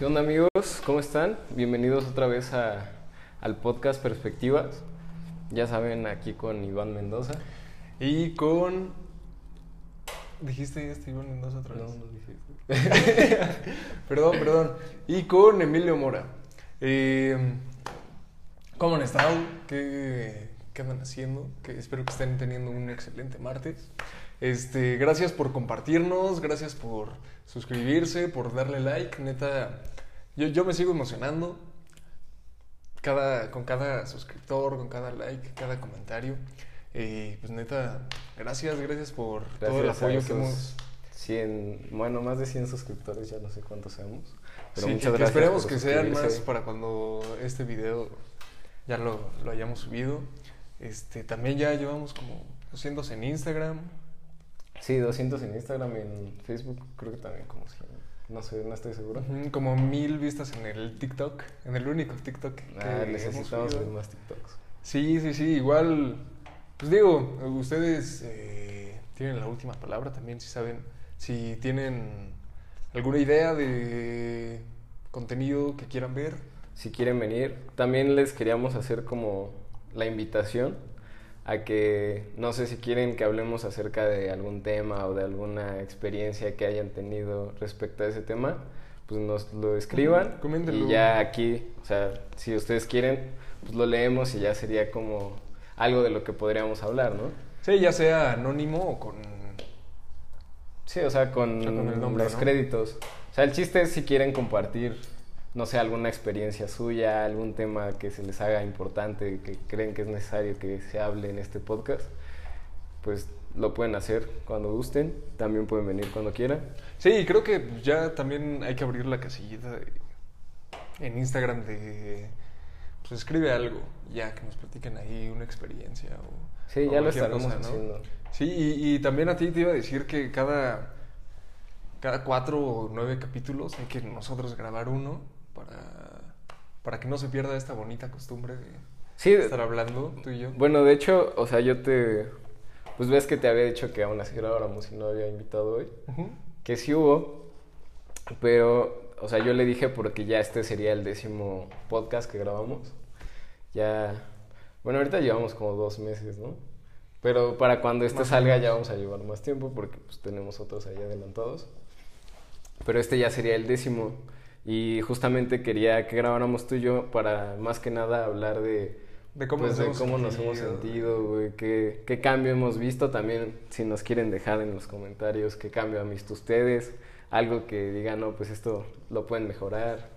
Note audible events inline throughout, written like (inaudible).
¿Qué onda amigos? ¿Cómo están? Bienvenidos otra vez a, al podcast Perspectivas. Ya saben, aquí con Iván Mendoza. Y con... ¿Dijiste este Iván Mendoza otra vez? No, no dije. (laughs) perdón, perdón. Y con Emilio Mora. Eh, ¿Cómo han estado? ¿Qué, qué andan haciendo? Que espero que estén teniendo un excelente martes. Este, gracias por compartirnos, gracias por suscribirse, por darle like. Neta, yo, yo me sigo emocionando cada, con cada suscriptor, con cada like, cada comentario. Eh, pues neta, gracias, gracias por todo el Gracias apoyo que hemos... 100, bueno, más de 100 suscriptores, ya no sé cuántos seamos. Pero Sí, muchas que- gracias. esperemos que sean más para cuando este video ya lo, lo hayamos subido. Este, también ya llevamos como 200 en Instagram. Sí, 200 en Instagram y en Facebook, creo que también como 100. No sé, no estoy seguro. Como mil vistas en el TikTok, en el único TikTok Ah, necesitamos más TikToks. Sí, sí, sí, igual, pues digo, ustedes eh, tienen la última palabra también, si saben, si tienen alguna idea de contenido que quieran ver. si quieren venir. También les queríamos hacer como la invitación a que, no sé si quieren que hablemos acerca de algún tema o de alguna experiencia que hayan tenido respecto a ese tema, pues nos lo escriban Ujú, coméntenlo. y ya aquí, o sea, si ustedes quieren, pues lo leemos y ya sería como algo de lo que podríamos hablar, ¿no? Sí, ya sea anónimo o con... Sí, o sea, con, O sea, con el nombre, los ¿no? créditos. O sea, el chiste es si quieren compartir, no sé, alguna experiencia suya, algún tema que se les haga importante, que creen que es necesario que se hable en este podcast, pues lo pueden hacer cuando gusten. También pueden venir cuando quieran. Sí, creo que ya también hay que abrir la casillita en Instagram de... Pues escribe algo, ya que nos platiquen ahí una experiencia o... Sí, o ya lo estaremos cosa, ¿no? haciendo. Sí, y, y también a ti te iba a decir que cada, cada cuatro o nueve capítulos hay que nosotros grabar uno para, para que no se pierda esta bonita costumbre de Sí, estar hablando tú y yo. Bueno, de hecho, o sea, yo te... Pues ves que te había dicho que aún así grabáramos y no había invitado hoy. Que sí hubo, pero, o sea, yo le dije porque ya este sería el décimo podcast que grabamos. Ya, bueno, ahorita llevamos como dos meses, ¿no? Pero para cuando este Más salga ya vamos a llevar más tiempo porque pues tenemos otros ahí adelantados. Pero este ya sería el décimo y justamente quería que grabáramos tú y yo para más que nada hablar de De cómo, pues, nos, de hemos nos sentido. güey, qué, qué cambio hemos visto también, si nos quieren dejar en los comentarios qué cambio han visto ustedes, algo que digan, no, pues esto lo pueden mejorar,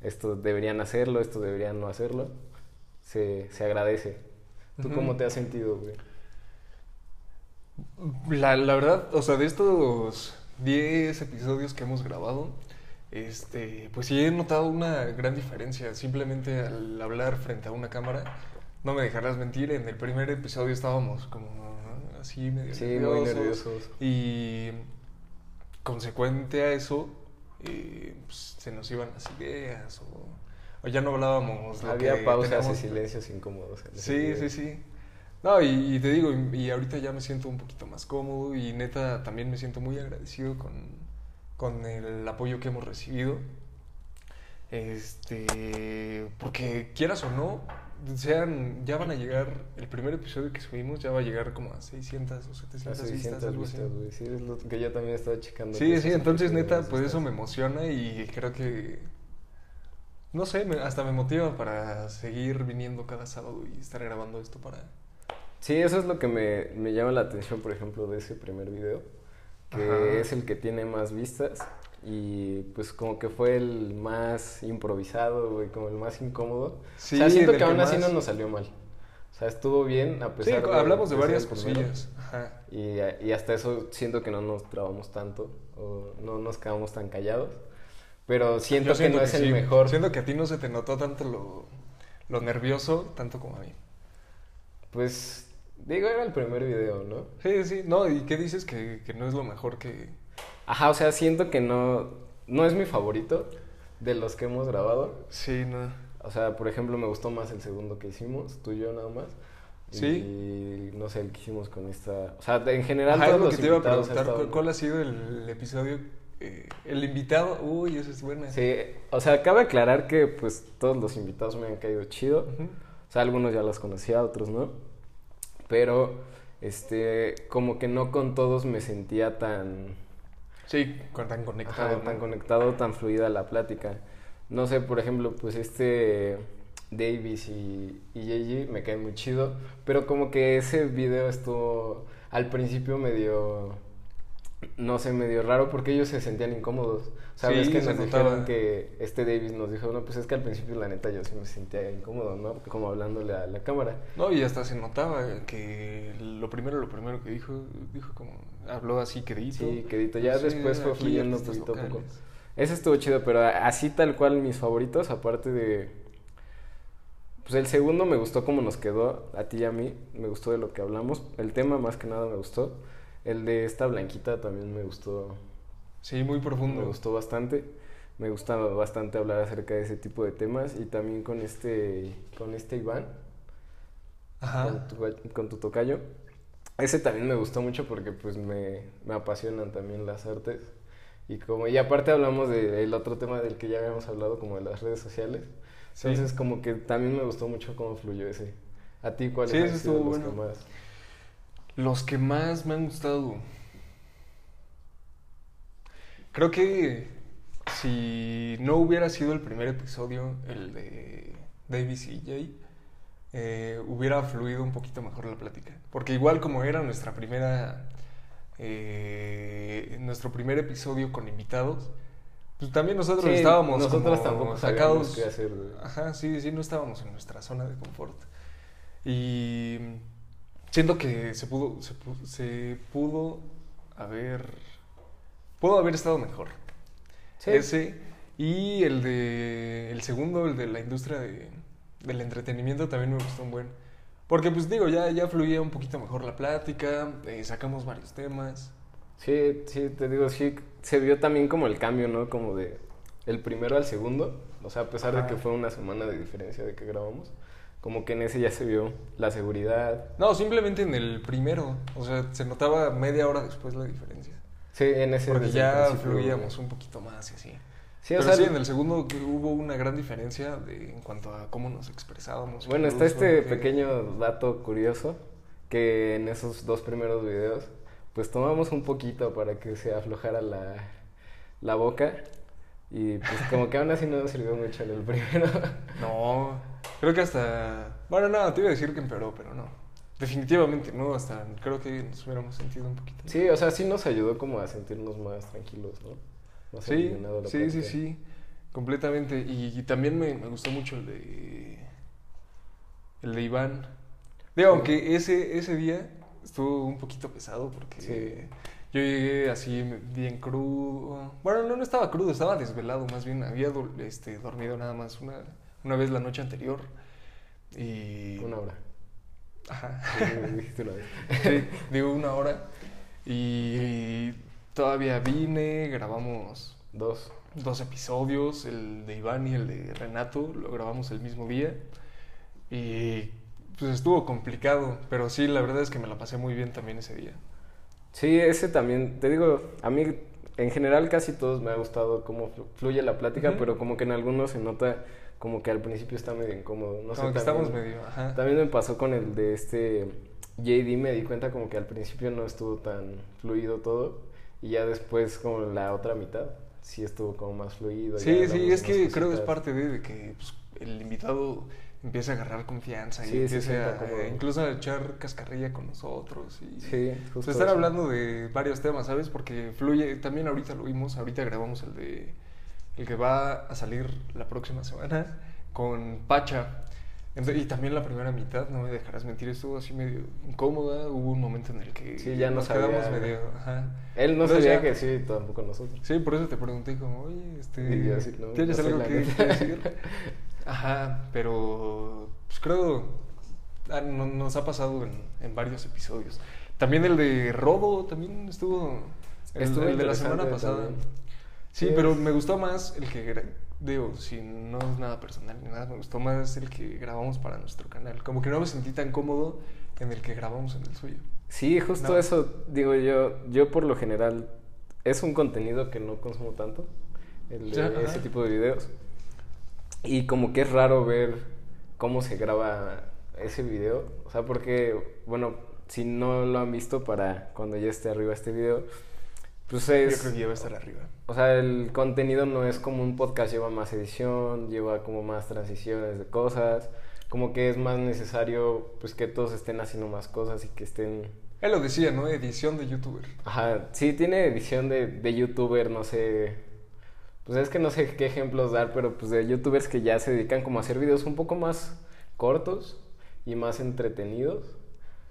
esto deberían hacerlo, esto deberían no hacerlo, se, se agradece. ¿Tú cómo te has sentido, güey? La, la verdad, o sea, de estos 10 episodios que hemos grabado, este, pues sí he notado una gran diferencia. Simplemente al hablar frente a una cámara, no me dejarás mentir, en el primer episodio estábamos como así medio Sí, muy nerviosos. nerviosos. Y consecuente a eso, eh, pues, se nos iban las ideas o, o ya no hablábamos. Había pausas y teníamos- silencios incómodos. Sí, sí, sí. No, y, y te digo, y, y ahorita ya me siento un poquito más cómodo y neta también me siento muy agradecido con, con el apoyo que hemos recibido. Este, porque quieras o no, sean, ya van a llegar, el primer episodio que subimos ya va a llegar como a 600 o A 700 vistas, 600 algo así. vistas, güey. Sí, es lo que yo también estaba checando. Sí, sí, entonces neta, pues eso me emociona y creo que, no sé, me- hasta me motiva para seguir viniendo cada sábado y estar grabando esto para... Sí, eso es lo que me, me llama la atención, por ejemplo, de ese primer video, que Ajá. es el que tiene más vistas y pues como que fue el más improvisado, güey, como el más incómodo. Sí, o sea, siento que aún así más- no nos salió mal. O sea, estuvo bien a Sí, pesar de... hablamos de varias cosillas. Ajá. Y, y hasta eso siento que no nos trabamos tanto o no nos quedamos tan callados. Pero siento, que no es el sí. mejor. Siento que a ti no se te notó tanto lo, lo nervioso, tanto como a mí. Pues digo, era el primer video, ¿no? Sí, sí, no, ¿y qué dices que, que no es lo mejor que... Ajá, o sea, siento que no, no es mi favorito de los que hemos grabado. Sí, no. O sea, por ejemplo, me gustó más el segundo que hicimos, tú y yo nada más. Sí. Y no sé, el que hicimos con esta. O sea, en general, Ajá, todos lo que te iba a preguntar, ¿cuál, cuál ha sido el episodio eh, el invitado, uy, eso es buena. Sí, o sea, cabe aclarar que pues todos los invitados me han caído chido. O sea, algunos ya los conocía, otros no. Pero, este, como que no con todos me sentía tan, Sí, tan conectado. ajá, tan conectado, tan fluida la plática. No sé, por ejemplo, pues este Davis y, y JG me caen muy chido, pero como que ese video estuvo al principio medio, no sé, medio raro porque ellos se sentían incómodos. Sabes Sí, que se nos dijeron que este Davis nos dijo, no, pues es que al principio la neta yo sí me sentía incómodo, ¿no? Como hablándole a la cámara. No, y hasta se notaba que lo primero, lo primero que dijo, dijo como, habló así quedito. Sí, quedito. Ya Sí, después fue fluyendo poquito a poco. Ese estuvo chido, pero así tal cual mis favoritos, aparte de... Pues el segundo me gustó como nos quedó, a ti y a mí, me gustó de lo que hablamos. El tema más que nada me gustó. El de esta blanquita también me gustó, Sí, muy profundo. me gustó bastante. Me gusta bastante hablar acerca de ese tipo de temas y también con este, con este Iván, Ajá. con tu, con tu tocayo. Ese también me gustó mucho porque pues me, me apasionan también las artes. Y como y aparte hablamos del otro tema del que ya habíamos hablado, como de las redes sociales. Sí. Entonces como que también me gustó mucho cómo fluyó ese. ¿A ti cuáles Sí, sido estuvo bueno. más? Los que más me han gustado. Creo que si no hubiera sido el primer episodio, el de Davis y Jay, eh, hubiera fluido un poquito mejor la plática. Porque igual como era nuestra primera, eh, nuestro primer episodio con invitados, pues también nosotros Sí, estábamos nosotros tampoco sacados. qué hacer. Ajá, sí, sí, no estábamos en nuestra zona de confort. Y siento que se pudo, se pudo, se pudo haber, pudo haber estado mejor. Sí. Ese y el de, el segundo, el de la industria de, del entretenimiento también me gustó un buen. Porque pues digo, ya, ya fluía un poquito mejor la plática, eh, sacamos varios temas. Sí, sí, te digo, sí, se vio también como el cambio, ¿no? Como de el primero al segundo. O sea, a pesar Ajá. de que fue una semana de diferencia de que grabamos, como que en ese ya se vio la seguridad, No, simplemente en el primero, o sea, se notaba media hora después la diferencia. Sí, en ese Porque ya fluíamos un poquito más y así. Sí, o Pero sea, sí, en el segundo hubo una gran diferencia de, en cuanto a cómo nos expresábamos. bueno, está este que- pequeño dato curioso que en esos dos primeros videos, pues tomamos un poquito para que se aflojara la, la boca y pues como que aún así no nos sirvió mucho en el (laughs) primero. No, creo que hasta... Bueno, no, te iba a decir que empeoró, pero no. Definitivamente, ¿no? Hasta creo que nos hubiéramos sentido un poquito. Sí, o sea, sí nos ayudó como a sentirnos más tranquilos, ¿no? Más Sí, la sí, sí, sí, completamente. Y, y también me, me gustó mucho el de... El de Iván. Digo, Sí. aunque ese, ese día estuvo un poquito pesado porque Sí. yo llegué así bien crudo. Bueno, no, no estaba crudo, estaba desvelado más bien. Había este, dormido nada más una, una vez la noche anterior. Y... Una hora. Ajá. Sí, una vez. (laughs) Sí, digo una hora. Y todavía vine, grabamos Dos. dos episodios, el de Iván y el de Renato, lo grabamos el mismo día. Y pues estuvo complicado, pero sí, la verdad es que me la pasé muy bien también ese día. Sí, ese también, te digo, a mí en general casi todos me ha gustado cómo flu- fluye la plática, Ujú. pero como que en algunos se nota como que al principio está medio incómodo. No Como sé, que también- estamos medio, ajá. También me pasó con el de este JD, me di cuenta como que al principio no estuvo tan fluido todo y ya después como la otra mitad sí estuvo como más fluido. Sí, sí, es que creo que es parte de, de que pues, el invitado empieza a agarrar confianza y Sí, se empieza cómodo. incluso a echar cascarrilla con nosotros. Y, Sí, Pues justo estar eso. hablando de varios temas, ¿sabes? Porque fluye, también ahorita lo vimos, ahorita grabamos el de el que va a salir la próxima semana con Pacha. Ento- y también la primera mitad, no me dejarás mentir, estuvo así medio incómoda. Hubo un momento en el que Sí, ya no nos sabía. quedamos medio. Ajá. Él no Entonces sabía ya- que sí, tampoco nosotros. Sí, por eso te pregunté como, oye, este, así, no, ¿tienes no algo que decir? (laughs) Ajá, pero pues creo ah, no- nos ha pasado en, en varios episodios. También el de Robo también estuvo, el, Estuvo el de la semana pasada. también. Sí, pero me gustó más el que, digo, si no es nada personal ni nada, me gustó más el que grabamos para nuestro canal. Como que no me sentí tan cómodo en el que grabamos en el suyo. Sí, justo No. eso digo yo. Yo por lo general es un contenido que no consumo tanto, el de Ya, ajá. ese tipo de videos. Y como que es raro ver cómo se graba ese video. O sea, porque, bueno, si no lo han visto para cuando ya esté arriba este video, pues Yo es... creo que ya va a estar arriba. O sea, el contenido no es como un podcast, lleva más edición, lleva como más transiciones de cosas, como que es más necesario pues que todos estén haciendo más cosas y que estén... Él lo decía, ¿no? Edición de youtuber. Ajá, sí, tiene edición de, de youtuber, no sé, pues es que no sé qué ejemplos dar, pero pues de youtubers que ya se dedican como a hacer videos un poco más cortos y más entretenidos.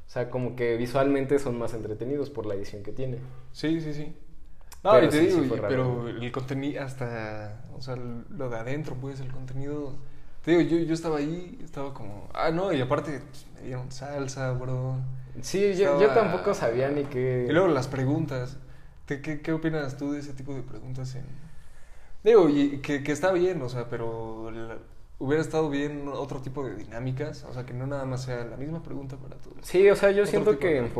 O sea, como que visualmente son más entretenidos por la edición que tiene. Sí, sí, sí. No, Pero y te sí, digo, sí pero el contenido hasta, o sea, lo de adentro, pues, el contenido. Te digo, yo, yo estaba ahí, estaba como, ah, no, y aparte pues, me dieron salsa, bro. Sí, yo, yo tampoco sabía ni qué... Y luego las preguntas. ¿Te- ¿Qué, qué opinas tú de ese tipo de preguntas? En... Digo, y que, que está bien, o sea, pero la- hubiera estado bien otro tipo de dinámicas, o sea, que no nada más sea la misma pregunta para todos. Sí, o sea, yo siento que,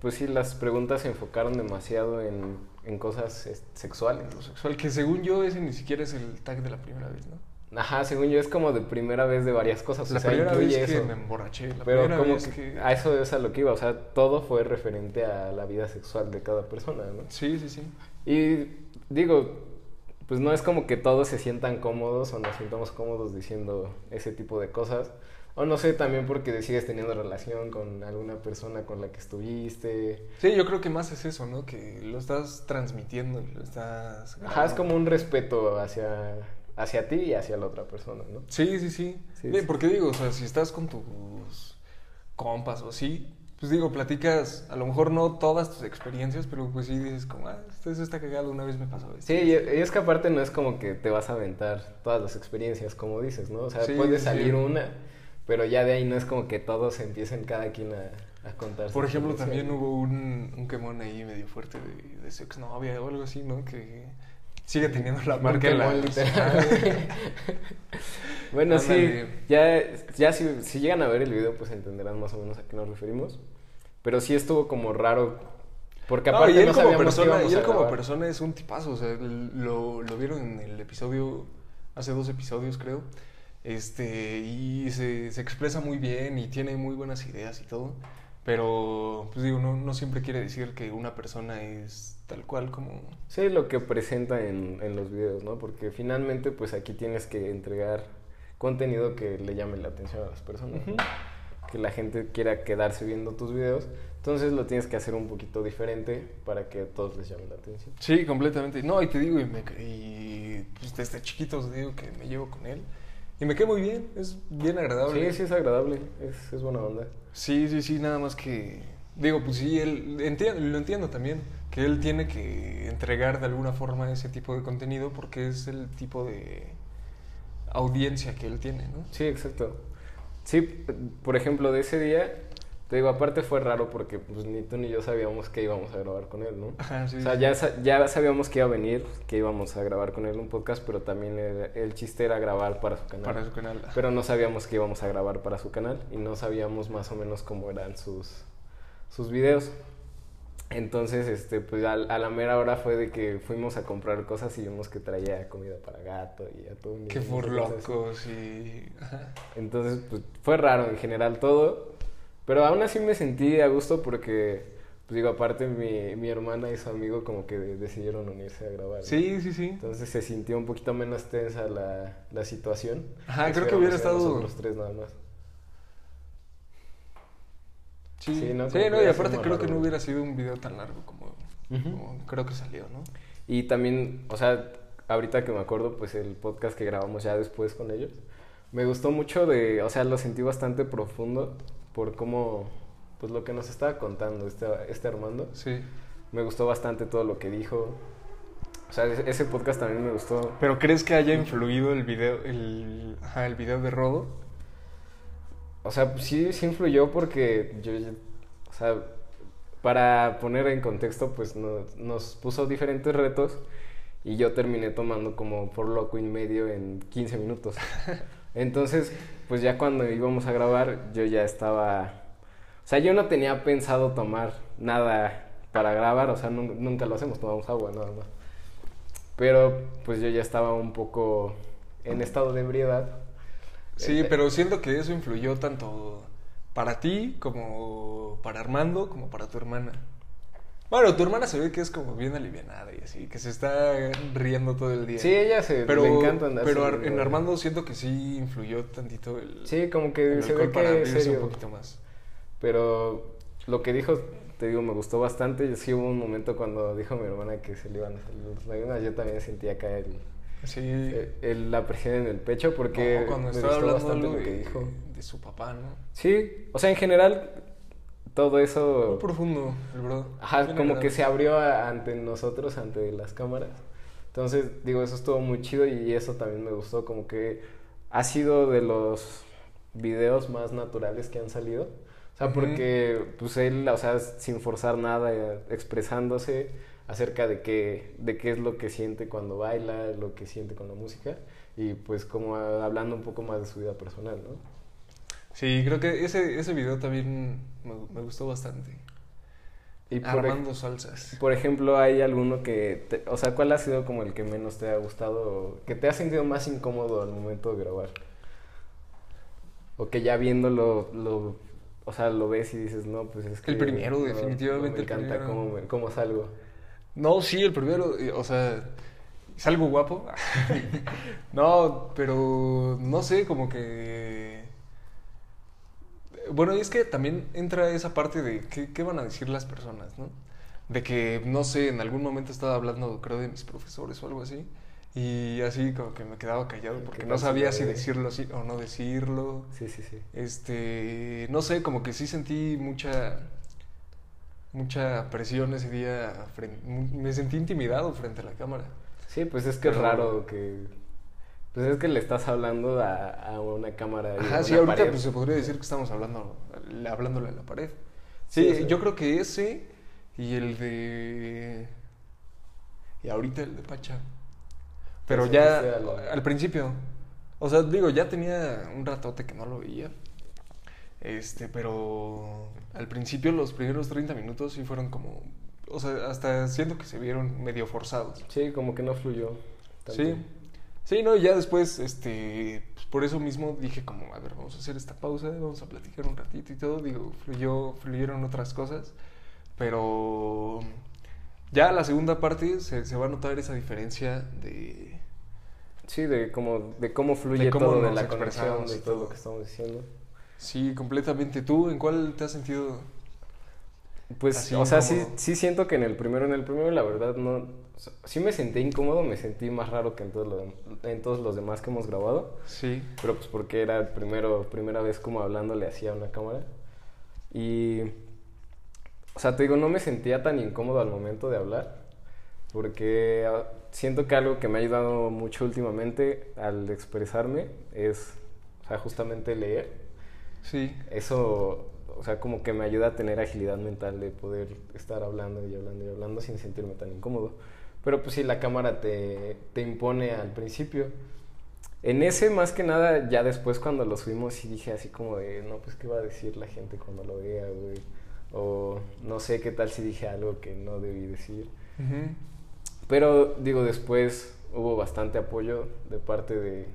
pues sí, las preguntas se enfocaron demasiado en, en cosas es- sexuales. Lo sexual, que según yo ese ni siquiera es el tag de la primera vez, ¿no? Ajá, según yo es como de primera vez de varias cosas. La o sea, primera incluye vez que eso. me emborraché, la Pero primera como vez que, que... a eso es a lo que iba, o sea, todo fue referente a la vida sexual de cada persona, ¿no? Sí, sí, sí. Y digo, pues no es como que todos se sientan cómodos o nos sientamos cómodos diciendo ese tipo de cosas. O no sé, también porque sigues teniendo relación con alguna persona con la que estuviste. Sí, yo creo que más es eso, ¿no? Que lo estás transmitiendo, lo estás... Ajá, es como un respeto hacia, hacia ti y hacia la otra persona, ¿no? Sí, sí, sí. Sí. Porque digo, o sea, si estás con tus compas o así, pues digo, platicas, a lo mejor no todas tus experiencias, pero pues sí dices como, ah, esto está cagado, una vez me pasó esto. Sí, y es que aparte no es como que te vas a aventar todas las experiencias, como dices, ¿no? O sea, Sí, puede salir una, pero ya de ahí no es como que todos empiecen cada quien a, a contar. Por ejemplo, también hubo un, un quemón ahí medio fuerte de, de su exnovia o algo así, ¿no? Que sigue teniendo la marca en la... (laughs) bueno, sí, ya, ya si, si llegan a ver el video, pues entenderán más o menos a qué nos referimos. Pero sí estuvo como raro, porque No, aparte y él no como persona, y él como persona es un tipazo, o sea, lo, lo vieron en el episodio, hace dos episodios creo, este, y se, se expresa muy bien y tiene muy buenas ideas y todo, pero, pues digo, no, no siempre quiere decir que una persona es tal cual como... Sí, lo que presenta en, en los videos, ¿no? Porque finalmente, pues aquí tienes que entregar contenido que le llame la atención a las personas. ¿no? Ujú. Que la gente quiera quedarse viendo tus videos. Entonces lo tienes que hacer un poquito diferente para que a todos les llame la atención. Sí, completamente. No, y te digo, y, me, y pues desde chiquitos digo que me llevo con él. Y me quedé muy bien, es bien agradable. Sí, sí es agradable, es, es buena onda. Sí, sí, sí, nada más que... Digo, pues sí, él, enti- lo entiendo también, que él tiene que entregar de alguna forma ese tipo de contenido porque es el tipo de audiencia que él tiene, ¿no? Sí, exacto. Sí, por ejemplo, de ese día, te digo, aparte fue raro porque pues ni tú ni yo sabíamos que íbamos a grabar con él, ¿no? Ajá, sí. O sea, ya, ya sabíamos que iba a venir, que íbamos a grabar con él un podcast, pero también el, el chiste era grabar para su canal. Para su canal. Pero no sabíamos que íbamos a grabar para su canal y no sabíamos más o menos cómo eran sus, sus videos. Entonces, este, pues a, a la mera hora fue de que fuimos a comprar cosas y vimos que traía comida para gato y atún. Qué no sé por cosas así. locos y... Entonces, pues fue raro en general todo. Pero aún así me sentí a gusto porque, pues digo, aparte mi, mi hermana y su amigo como que decidieron unirse a grabar. ¿no? Sí, sí, sí. Entonces se sintió un poquito menos tensa la, la situación. Ajá, creo que hubiera estado- Nosotros tres nada más. Sí, Sí, sí, ¿no? no, Como que y aparte creo que raro. no hubiera sido un video tan largo como, Ujú. como creo que salió, ¿no? Y también, o sea, ahorita que me acuerdo, pues el podcast que grabamos ya después con ellos, me gustó mucho de, o sea, lo sentí bastante profundo por cómo, pues lo que nos estaba contando este, este Armando. Sí. Me gustó bastante todo lo que dijo. O sea, ese podcast también me gustó. ¿Pero crees que haya influido el video, el, ajá, el video de Rodo? O sea, sí, sí influyó porque yo, yo- o sea, para poner en contexto, pues nos, nos puso diferentes retos y yo terminé tomando como por loco y medio en 15 minutos. (laughs) Entonces, pues ya cuando íbamos a grabar, yo ya estaba, o sea, yo no tenía pensado tomar nada para grabar, o sea, nun- nunca lo hacemos, tomamos agua nada más. Pero pues yo ya estaba un poco en estado de ebriedad. Sí, Eh, pero siento que eso influyó tanto para ti como para Armando como para tu hermana. Bueno, tu hermana se ve que es como bien alivianada y así, que se está riendo todo el día. Sí, ella se pero, le encanta andar pero Ar- en Armando siento que sí influyó tantito el, Sí, como que se ve que es serio. un poquito más. Pero lo que dijo, te digo, me gustó bastante. Sí hubo un momento cuando dijo mi hermana que se le iban a salir las lágrimas. Yo también sentía acá el, Sí. el- el- la presión en el pecho porque No, cuando me estaba gustó hablando bastante algo lo que de, dijo. de su papá, ¿no? Sí, o sea, en general, todo eso... Muy profundo, el bro. Ajá, como que se abrió a- ante nosotros, ante las cámaras. Entonces, digo, eso estuvo muy chido y eso también me gustó, como que ha sido de los videos más naturales que han salido. O sea, Ujú. porque pues él, o sea, sin forzar nada, eh, expresándose acerca de qué, de qué es lo que siente cuando baila, lo que siente con la música y pues como hablando un poco más de su vida personal, ¿no? Sí, creo que ese, ese video también me, me gustó bastante. Y por, ej- Armando Salsas. Por ejemplo, ¿hay alguno que, te- o sea, cuál ha sido como el que menos te ha gustado, que te ha sentido más incómodo al momento de grabar? O que ya viéndolo, lo, o sea, lo ves y dices, no, pues es que... El primero, no, definitivamente no el me encanta primero. cómo, me- cómo salgo. No, sí, el primero, eh, o sea, es algo guapo. (laughs) no, pero no sé, como que... Bueno, y es que también entra esa parte de qué, qué van a decir las personas, ¿no? De que, no sé, en algún momento estaba hablando, creo, de mis profesores o algo así. Y así como que me quedaba callado porque ¿Qué no sabía si decirlo así o no decirlo. Sí, sí, sí. Este, no sé, como que sí sentí mucha mucha presión ese día, me sentí intimidado frente a la cámara. Sí, pues es que es raro que... Pues es que le estás hablando a, a una cámara. y Ajá, una sí, ahorita pared. pues se podría decir que estamos hablando, hablándole a la pared. Sí, Sí, o sea- yo creo que ese y el de... Y ahorita el de Pacha. Pero ya al principio, o sea, digo, ya tenía un ratote que no lo veía. Este, pero al principio los primeros 30 minutos sí fueron como, o sea, hasta siento que se vieron medio forzados. Sí, como que no fluyó. tanto. Sí. Sí, no, y ya después, este, pues, por eso mismo dije como, a ver, vamos a hacer esta pausa, vamos a platicar un ratito y todo, digo, fluyó, fluyeron otras cosas, pero ya la segunda parte se, se va a notar esa diferencia de... Sí, de cómo, de cómo fluye De cómo todo, de la conexión, de y todo todo. lo que estamos diciendo. Sí, completamente. ¿Tú en cuál te has sentido? Pues, o sea, sí, sí siento que en el primero, en el primero, la verdad, no. Sí me sentí incómodo, me sentí más raro que en, todo lo- en todos los demás que hemos grabado. Sí. Pero pues porque era el primero, primera vez como hablándole así a una cámara. Y. O sea, te digo, no me sentía tan incómodo al momento de hablar. Porque ah, siento que algo que me ha ayudado mucho últimamente al expresarme es, o sea, justamente leer. Sí. Eso, o sea, como que me ayuda a tener agilidad mental de poder estar hablando y hablando y hablando sin sentirme tan incómodo. Pero pues sí, la cámara te, te impone al principio. En ese, más que nada, ya después cuando lo subimos, sí dije así como de, no, pues qué va a decir la gente cuando lo vea, güey. O no sé qué tal si dije algo que no debí decir. Ujú. Pero digo, después hubo bastante apoyo de parte de,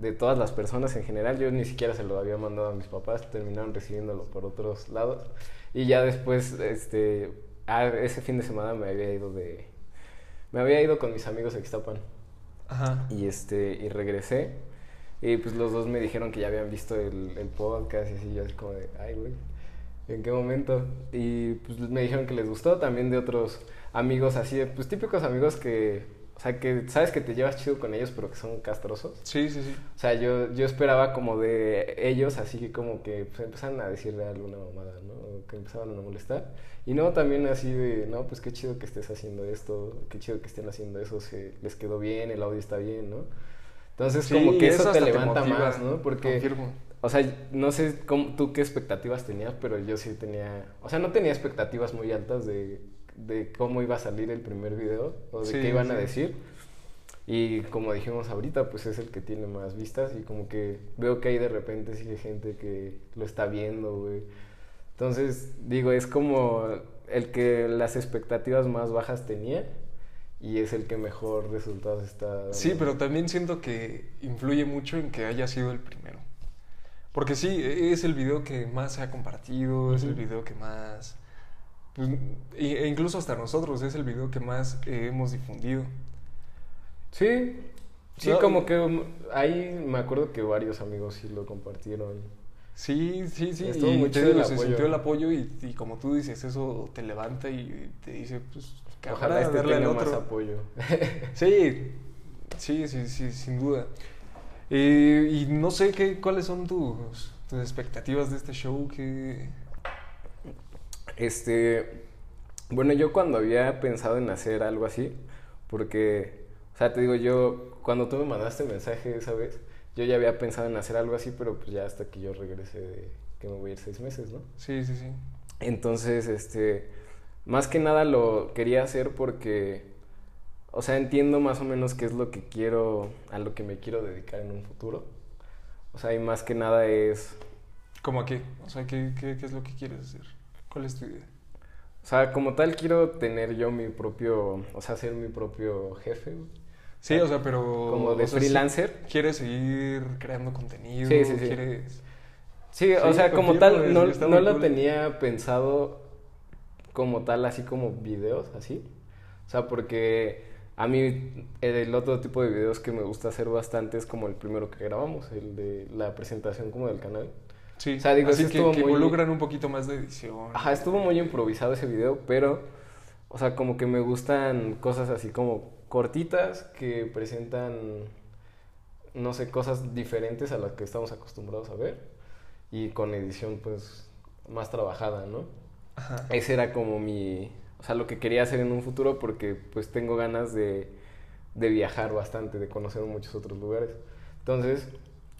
de todas las personas en general. Yo ni siquiera se lo había mandado a mis papás, terminaron recibiéndolo por otros lados. Y ya después, este, ah, ese fin de semana me había ido de... Me había ido con mis amigos a Ixtapan. Ajá. y este y regresé. Y pues los dos me dijeron que ya habían visto el, el podcast y así yo así como de ay güey en qué momento y pues me dijeron que les gustó también de otros amigos así pues típicos amigos que o sea que sabes que te llevas chido con ellos pero que son castrosos. Sí, sí, sí. o sea yo yo esperaba como de ellos así que como que pues, empezaran a decirle alguna mamada no O que empezaban a molestar. Y no también así de no pues qué chido que estés haciendo esto qué chido que estén haciendo eso se les quedó bien el audio está bien no entonces Sí, como que eso, te te levanta motiva, más no porque confirmo. o sea no sé cómo, tú qué expectativas tenías pero yo sí tenía o sea no tenía expectativas muy altas de de cómo iba a salir el primer video o de Sí, qué iban a decir y como dijimos ahorita, pues es el que tiene más vistas y como que veo que hay de repente sigue gente que lo está viendo, güey. Entonces, digo, es como el que las expectativas más bajas tenía y es el que mejor resultados está dando. Sí, pero también siento que influye mucho en que haya sido el primero. Porque sí, es el video que más se ha compartido, es el video que más... pues, e e incluso hasta nosotros es el video que más eh, hemos difundido. Sí, sí, No, como que um, ahí me acuerdo que varios amigos sí lo compartieron. Sí, sí, sí. Estuvo y muy chido el se apoyo. sintió el apoyo y, y como tú dices, eso te levanta y te dice, pues, que Ojalá este darle al tenga más apoyo. (laughs) Sí, sí, sí, sí, sin duda. Eh, y no sé qué, cuáles son tus, tus expectativas de este show que... Este, bueno, yo cuando había pensado en hacer algo así, porque, o sea, te digo, yo, cuando tú me mandaste mensaje esa vez, yo ya había pensado en hacer algo así, pero pues ya hasta que yo regrese de que me voy a ir seis meses, ¿no? Sí, sí, sí. Entonces, este, más que nada lo quería hacer porque, o sea, entiendo más o menos qué es lo que quiero, a lo que me quiero dedicar en un futuro. O sea, y más que nada es, ¿Cómo a qué? O sea, ¿qué, qué, qué es lo que quieres hacer? ¿Cuál es tu idea? o sea, como tal quiero tener yo mi propio, o sea, ser mi propio jefe. Sí, o sea, pero... como de o sea, sí, freelancer. ¿Quieres seguir creando contenido? Sí, sí, sí. ¿Quieres...? Sí, o sea, como tal, no, lo cool. tenía pensado como tal, así como videos, así. O sea, porque a mí el otro tipo de videos que me gusta hacer bastante es como el primero que grabamos, el de la presentación como del canal. Sí, O sea, digo, así sí que, estuvo que muy- involucran un poquito más de edición. Ajá, estuvo muy improvisado ese video, pero, o sea, como que me gustan cosas así como cortitas que presentan, no sé, cosas diferentes a las que estamos acostumbrados a ver y con edición pues más trabajada, ¿no? Ajá. Ese era como mi, o sea, lo que quería hacer en un futuro porque pues tengo ganas de, de viajar bastante, de conocer muchos otros lugares. Entonces,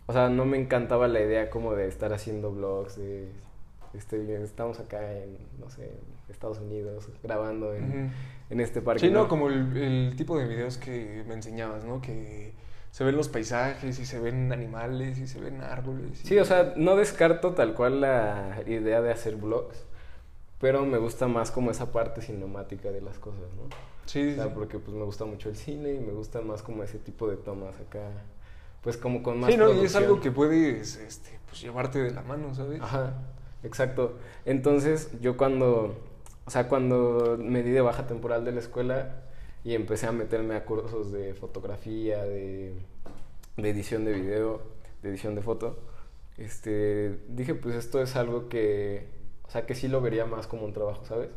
o sea, no me encantaba la idea como de estar haciendo vlogs, de, este, estamos acá en, no sé, Estados Unidos, grabando en, en este parque. Sí, no, ¿no? como el, el tipo de videos que me enseñabas, ¿no? Que se ven los paisajes y se ven animales y se ven árboles. y- Sí, o sea, no descarto tal cual la idea de hacer vlogs, pero me gusta más como esa parte cinemática de las cosas, ¿no? Sí, O sea, sí. porque pues me gusta mucho el cine y me gusta más como ese tipo de tomas acá, pues como con más Sí, no, y es algo que puedes este, pues, llevarte de la mano, ¿sabes? Ajá, exacto. Entonces, yo cuando, o sea, cuando me di de baja temporal de la escuela y empecé a meterme a cursos de fotografía, de, de edición de video, de edición de foto, este, dije, pues esto es algo que, o sea, que sí lo vería más como un trabajo, ¿sabes?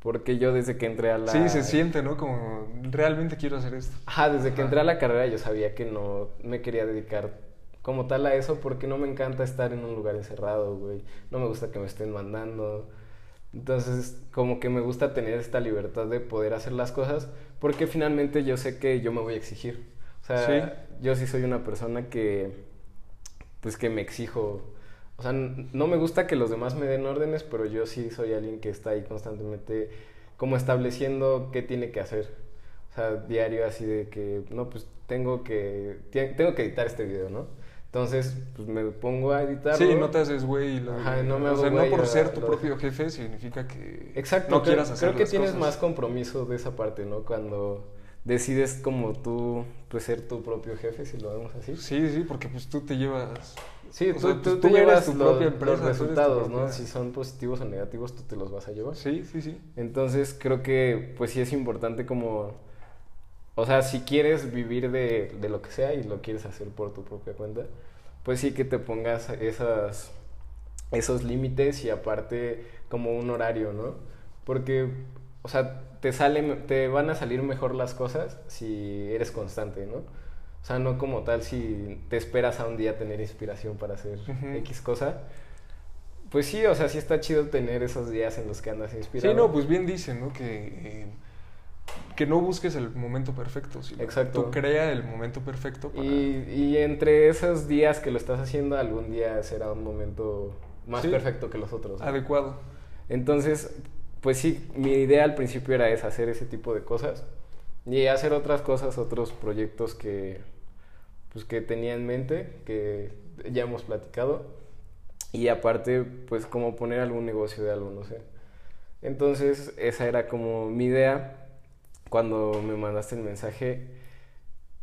Porque yo desde que entré a la... Sí, se siente, ¿no? Como realmente quiero hacer esto. Ajá, desde que entré a la carrera yo sabía que no me quería dedicar como tal a eso porque no me encanta estar en un lugar encerrado, güey. No me gusta que me estén mandando. Entonces, como que me gusta tener esta libertad de poder hacer las cosas porque finalmente yo sé que yo me voy a exigir. O sea, Sí. yo sí soy una persona que pues que me exijo. O sea, no me gusta que los demás me den órdenes, pero yo sí soy alguien que está ahí constantemente como estableciendo qué tiene que hacer. O sea, diario así de que, no, pues tengo que, tengo que editar este video, ¿no? Entonces, pues me pongo a editarlo. Sí, no te haces güey. Ajá, no me o hago sea, no por ser tu propio jefe significa que Exacto, no quieras hacer creo que las tienes cosas. más compromiso de esa parte, ¿no? Cuando decides como tú, pues ser tu propio jefe, si lo vemos así. Sí, sí, porque pues tú te llevas... Sí, tú, sea, tú, pues, tú tú llevas tu lo- propia empresa, los resultados, ¿no? Si son positivos o negativos, tú te los vas a llevar. Sí, sí, sí. Entonces creo que pues sí es importante como, o sea, si quieres vivir de, de lo que sea y lo quieres hacer por tu propia cuenta, pues sí que te pongas esas, esos límites y aparte como un horario, ¿no? Porque, o sea, te, sale, te van a salir mejor las cosas si eres constante, ¿no? O sea, no como tal si te esperas a un día tener inspiración para hacer Ujú. X cosa. Pues sí, o sea, sí está chido tener esos días en los que andas inspirado. Sí, no, pues bien dicen, ¿no? Que, eh, que no busques el momento perfecto, sino Exacto. tú crea el momento perfecto para... Y, y entre esos días que lo estás haciendo, algún día será un momento más Sí. perfecto que los otros. ¿no? adecuado. Entonces, pues sí, mi idea al principio era esa, hacer ese tipo de cosas y hacer otras cosas, otros proyectos que, pues, que tenía en mente, que ya hemos platicado. Y aparte, pues como poner algún negocio de algo, no sé. Entonces, esa era como mi idea. Cuando me mandaste el mensaje,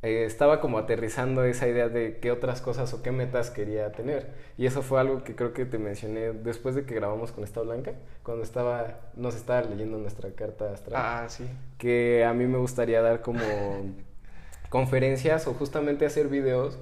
eh, estaba como aterrizando esa idea de qué otras cosas o qué metas quería tener. Y eso fue algo que creo que te mencioné después de que grabamos con esta blanca, cuando estaba, nos estaba leyendo nuestra carta astral. Ah, sí. Que a mí me gustaría dar como (laughs) conferencias o justamente hacer videos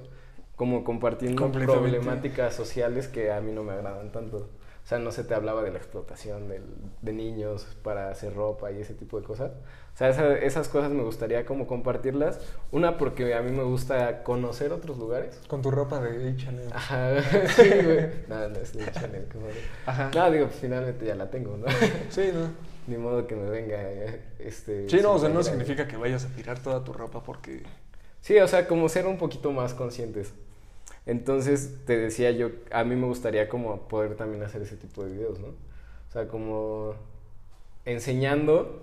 como compartiendo problemáticas sociales que a mí no me agradan tanto. O sea, no se te hablaba de la explotación del- de niños para hacer ropa y ese tipo de cosas. O sea, esa- esas cosas me gustaría como compartirlas. Una, porque a mí me gusta conocer otros lugares. Con tu ropa de H&M. Ajá, (laughs) sí, güey. No, no es de Chanel, qué madre. Ajá. No, digo, pues, finalmente ya la tengo, ¿no? Sí, ¿no? (laughs) Ni modo que me venga, eh, este... Sí, no, o sea, no significa que vayas a tirar toda tu ropa porque... Sí, o sea, como ser un poquito más conscientes. Entonces, te decía yo, a mí me gustaría como poder también hacer ese tipo de videos, ¿no? O sea, como enseñando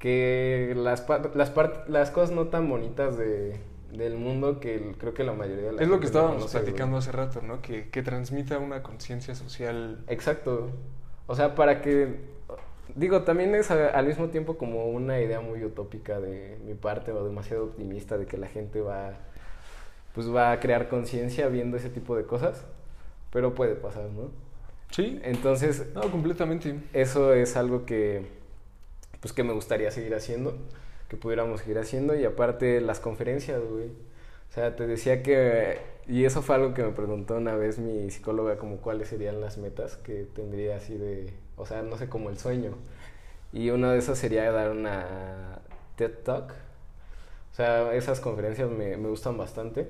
que las, las, las cosas no tan bonitas de, del mundo que el- creo que la mayoría de la Es lo gente que no estábamos conoce, güey. platicando hace rato, ¿no? Que, que transmita una conciencia social. Exacto. O sea, para que... Digo, también es a- al mismo tiempo como una idea muy utópica de mi parte o demasiado optimista de que la gente va, pues va a crear conciencia viendo ese tipo de cosas, pero puede pasar, ¿no? Sí. Entonces, No, completamente. eso es algo que, pues que me gustaría seguir haciendo, que pudiéramos seguir haciendo y aparte las conferencias, güey. O sea, te decía que, y eso fue algo que me preguntó una vez mi psicóloga, como cuáles serían las metas que tendría así de, o sea, no sé, como el sueño. Y una de esas sería dar una TED Talk. O sea, esas conferencias me, me gustan bastante.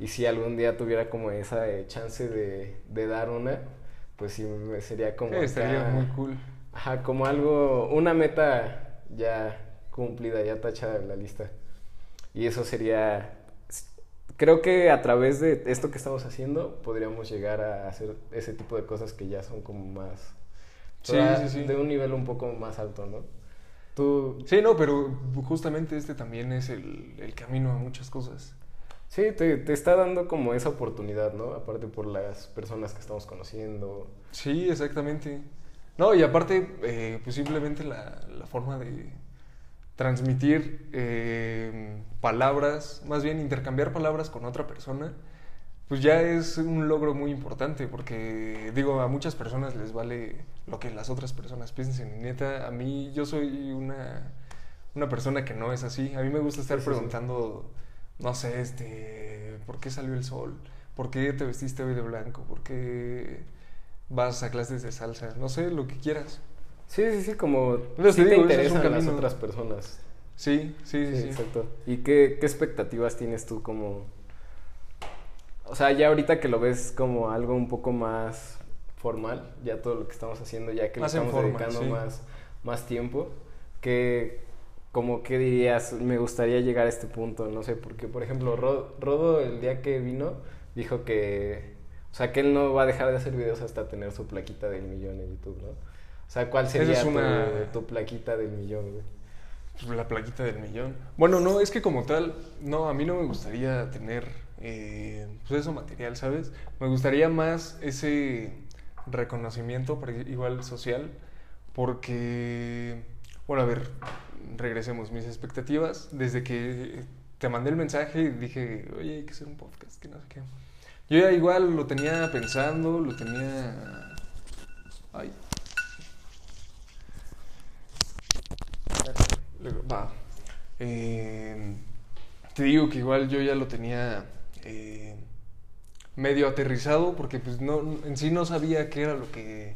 Y si algún día tuviera como esa eh, chance de, de dar una, pues sí, sería como... Sí, estaría acá- muy cool. Ajá, como algo, una meta ya cumplida, ya tachada de la lista. Y eso sería, creo que a través de esto que estamos haciendo podríamos llegar a hacer ese tipo de cosas que ya son como más, Sí, toda- sí, sí. de un nivel un poco más alto, ¿no? Tú, Sí, no, pero justamente este también es el, el camino a muchas cosas. sí, te, te está dando como esa oportunidad, ¿no? Aparte por las personas que estamos conociendo. Sí, exactamente. No, y aparte, eh, pues simplemente la, la forma de transmitir eh, palabras, más bien intercambiar palabras con otra persona, pues ya es un logro muy importante, porque digo, a muchas personas les vale lo que las otras personas piensen. Y neta, a mí yo soy una, una persona que no es así. A mí me gusta estar Sí, sí, sí. preguntando, no sé, este, ¿por qué salió el sol? ¿Por qué te vestiste hoy de blanco? ¿Por qué vas a clases de salsa? No sé, lo que quieras. Sí, sí, sí, como sí te te ese es interesan las otras personas. Sí, sí, sí. Sí, sí. exacto. ¿Y qué, qué expectativas tienes tú como... O sea, ya ahorita que lo ves como algo un poco más formal, ya todo lo que estamos haciendo, ya que Más le estamos forma, dedicando sí. más, más tiempo, que como que dirías, me gustaría llegar a este punto, no sé, porque por ejemplo, Ro- Rodo el día que vino dijo que, o sea, que él no va a dejar de hacer videos hasta tener su plaquita del millón en YouTube, ¿no? O sea, ¿cuál sería es una- tu, plaquita del millón, güey? Pues la plaquita del millón. Bueno, no, es que como tal, no, a mí no me gustaría tener, eh, pues eso material, ¿sabes? Me gustaría más ese reconocimiento, igual social, porque, bueno, a ver, regresemos, mis expectativas, desde que te mandé el mensaje y dije, oye, hay que hacer un podcast, que no sé qué. Yo ya igual lo tenía pensando, lo tenía... Ay. Va. Eh, te digo que igual yo ya lo tenía eh, medio aterrizado porque pues no en sí no sabía qué era lo que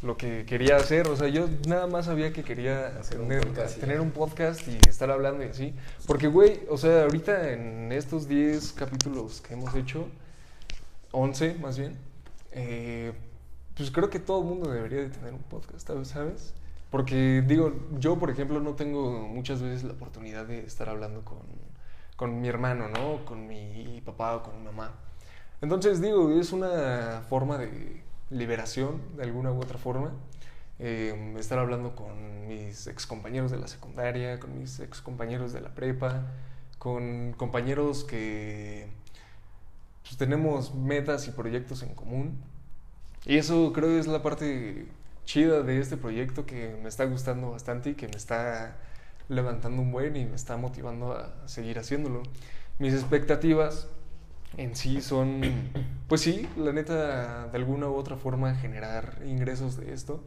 lo que quería hacer, o sea, yo nada más sabía que quería Hacer un tener, podcast y tener un podcast y estar hablando y así, porque güey, o sea, ahorita en estos 10 capítulos que hemos hecho 11 más bien, eh, pues creo que todo el mundo debería de tener un podcast, ¿sabes? Porque digo, yo por ejemplo no tengo muchas veces la oportunidad de estar hablando con, con mi hermano, ¿no? Con mi papá o con mi mamá. Entonces digo, es una forma de liberación de alguna u otra forma. eh, estar hablando con mis excompañeros de la secundaria, con mis excompañeros de la prepa, con compañeros que pues, tenemos metas y proyectos en común. Y eso creo que es la parte chida de este proyecto que me está gustando bastante y que me está levantando un buen y me está motivando a seguir haciéndolo. Mis expectativas en sí son, pues sí, la neta, de alguna u otra forma generar ingresos de esto.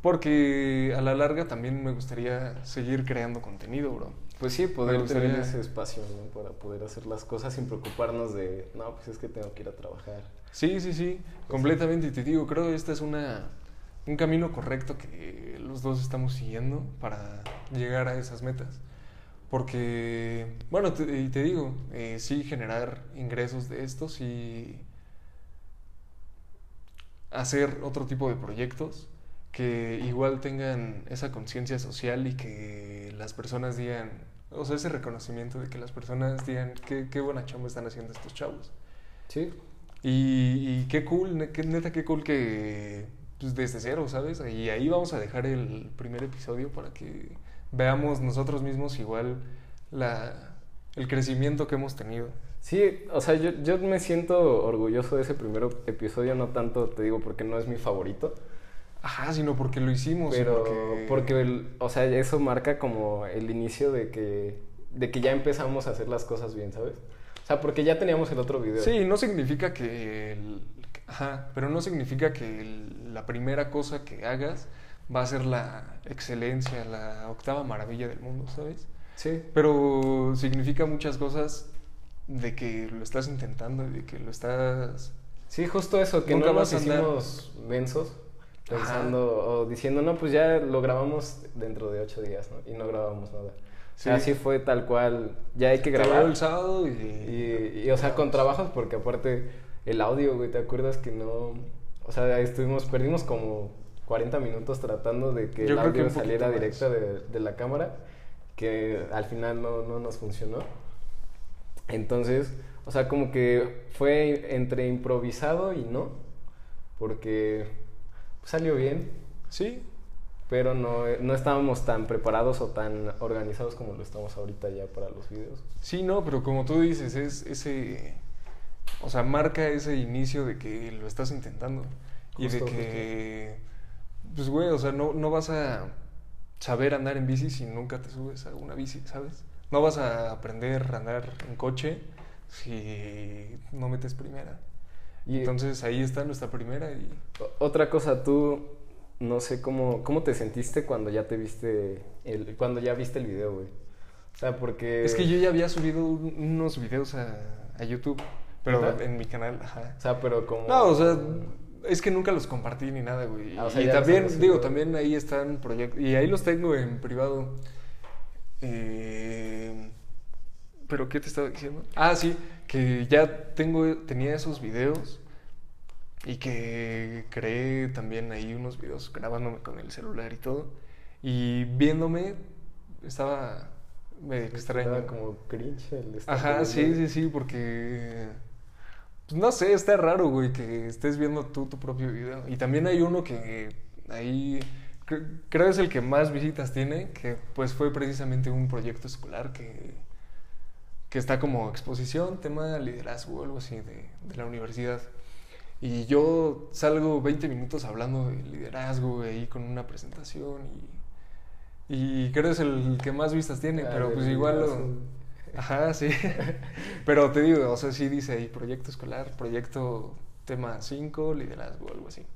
Porque a la larga también me gustaría seguir creando contenido, bro. Pues sí, poder tener ese espacio, ¿no? Para poder hacer las cosas sin preocuparnos de, no, pues es que tengo que ir a trabajar. Sí, sí, sí, completamente. Y te digo, creo que este es una, un camino correcto que los dos estamos siguiendo para llegar a esas metas. Porque, bueno, te, y te digo, eh, sí generar ingresos de estos y hacer otro tipo de proyectos que igual tengan esa conciencia social y que las personas digan, o sea, ese reconocimiento de que las personas digan qué, qué buena chamba están haciendo estos chavos. Sí, Y, y qué cool, qué- neta, qué cool que pues, desde cero, ¿sabes? Y ahí vamos a dejar el primer episodio para que veamos nosotros mismos igual la, el crecimiento que hemos tenido. Sí, o sea, yo, yo me siento orgulloso de ese primer episodio, no tanto, te digo, porque no es mi favorito, Ajá, sino porque lo hicimos. pero porque, porque, el- o sea, eso marca como el inicio de que, de que ya empezamos a hacer las cosas bien, ¿sabes? O sea, porque ya teníamos el otro video. Sí, no significa que... el- ajá, pero no significa que el- la primera cosa que hagas va a ser la excelencia, la octava maravilla del mundo, ¿sabes? Sí, Pero significa muchas cosas de que lo estás intentando y de que lo estás... sí, justo eso, que Nunca no nos vas a andar- hicimos mensos Ajá. pensando o diciendo, no, pues ya lo grabamos dentro de ocho días, ¿no? Y no grabamos nada. Sí. así fue tal cual, ya hay que grabar. el sábado y... Y, y, o sea, con trabajos, porque aparte el audio, güey, ¿te acuerdas que no? O sea, estuvimos, perdimos como 40 minutos tratando de que Yo el que audio poquito saliera más. directo de, de la cámara, que al final no, no nos funcionó. Entonces, o sea, como que fue entre improvisado y no, porque salió bien, Sí, pero no, no estábamos tan preparados o tan organizados como lo estamos ahorita ya para los videos. sí, no, pero como tú dices, es ese... O sea, marca ese inicio de que lo estás intentando. y de Justo, que... Pues, güey, o sea, no, no vas a saber andar en bici si nunca te subes a una bici, ¿sabes? No vas a aprender a andar en coche si no metes primera. Y Entonces ahí está nuestra primera y... Otra cosa, tú no sé cómo, cómo te sentiste cuando ya te viste el, cuando ya viste el video, güey. O sea, porque Es que yo ya había subido un- unos videos a, a YouTube, pero en mi canal, ajá. o sea, pero como No, o sea, es que nunca los compartí ni nada, güey. Ah, o sea, y también, digo, también ahí están proyectos, y ahí los tengo en privado. Eh, ¿Pero qué te estaba diciendo? Ah, sí, que ya tengo, tenía esos videos y que creé también ahí unos videos grabándome con el celular y todo. Y viéndome, estaba medio extraño. estaba como cringe el Ajá, sí, sí, sí, porque... Pues no sé, está raro, güey, que estés viendo tú tu propio video. Y también hay uno que ahí cre- creo es el que más visitas tiene, que pues fue precisamente un proyecto escolar que, que está como exposición, tema liderazgo algo así de, de la universidad. Y yo salgo 20 minutos hablando de liderazgo ahí con una presentación y, y creo es el que más vistas tiene, Ah, pero pues igual lo... Ajá, sí. (laughs) Pero te digo, o sea, sí dice ahí proyecto escolar, proyecto tema 5, liderazgo, algo así.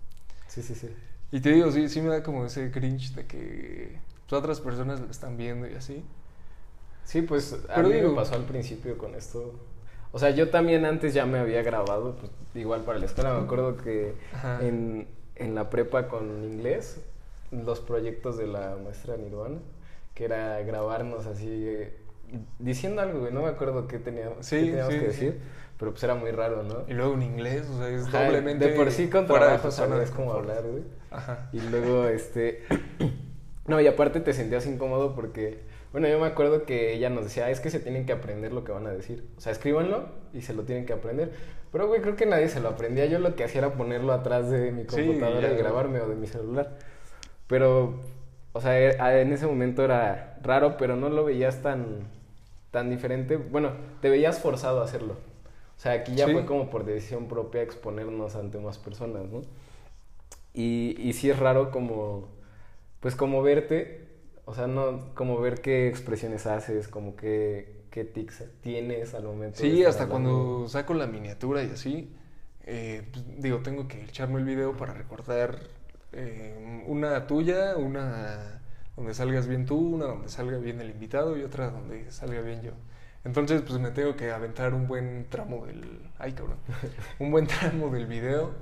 Sí, sí, sí. Y te digo, sí, sí me da como ese cringe de que pues, otras personas lo están viendo y así. Sí, pues a Pero mí digo- me pasó al principio con esto. O sea, yo también antes ya me había grabado, pues igual para la escuela. Me acuerdo que en, en la prepa con inglés, los proyectos de la maestra Nirvana, que era grabarnos así, eh, diciendo algo, güey. No me acuerdo qué teníamos, Sí, qué teníamos sí, que sí. decir, pero pues era muy raro, ¿no? Y luego en inglés, o sea, es Ajá, doblemente. De por sí con trabajo cómo confort. hablar, güey. Ajá. Y luego, este... (clears throat) No, y aparte te sentías incómodo porque... Bueno, yo me acuerdo que ella nos decía, "Ah, es que se tienen que aprender lo que van a decir. O sea, escríbanlo y se lo tienen que aprender. Pero, güey, creo que nadie se lo aprendía. Yo lo que hacía era ponerlo atrás de mi Sí, computadora ya. y grabarme o de mi celular. Pero, o sea, e- en ese momento era raro, pero no lo veías tan, tan diferente. Bueno, te veías forzado a hacerlo. O sea, aquí ya Sí. fue como por decisión propia exponernos ante más personas, ¿no? Y, y sí es raro como, pues como verte, o sea, no, como ver qué expresiones haces, como qué, qué tics tienes al momento. Sí, hasta hablando. cuando saco la miniatura y así, eh, pues, digo, tengo que echarme el video para recordar eh, una tuya, una donde salgas bien tú, una donde salga bien el invitado y otra donde salga bien yo. Entonces, pues me tengo que aventar un buen tramo del... Ay, cabrón. Un buen (laughs) tramo del video.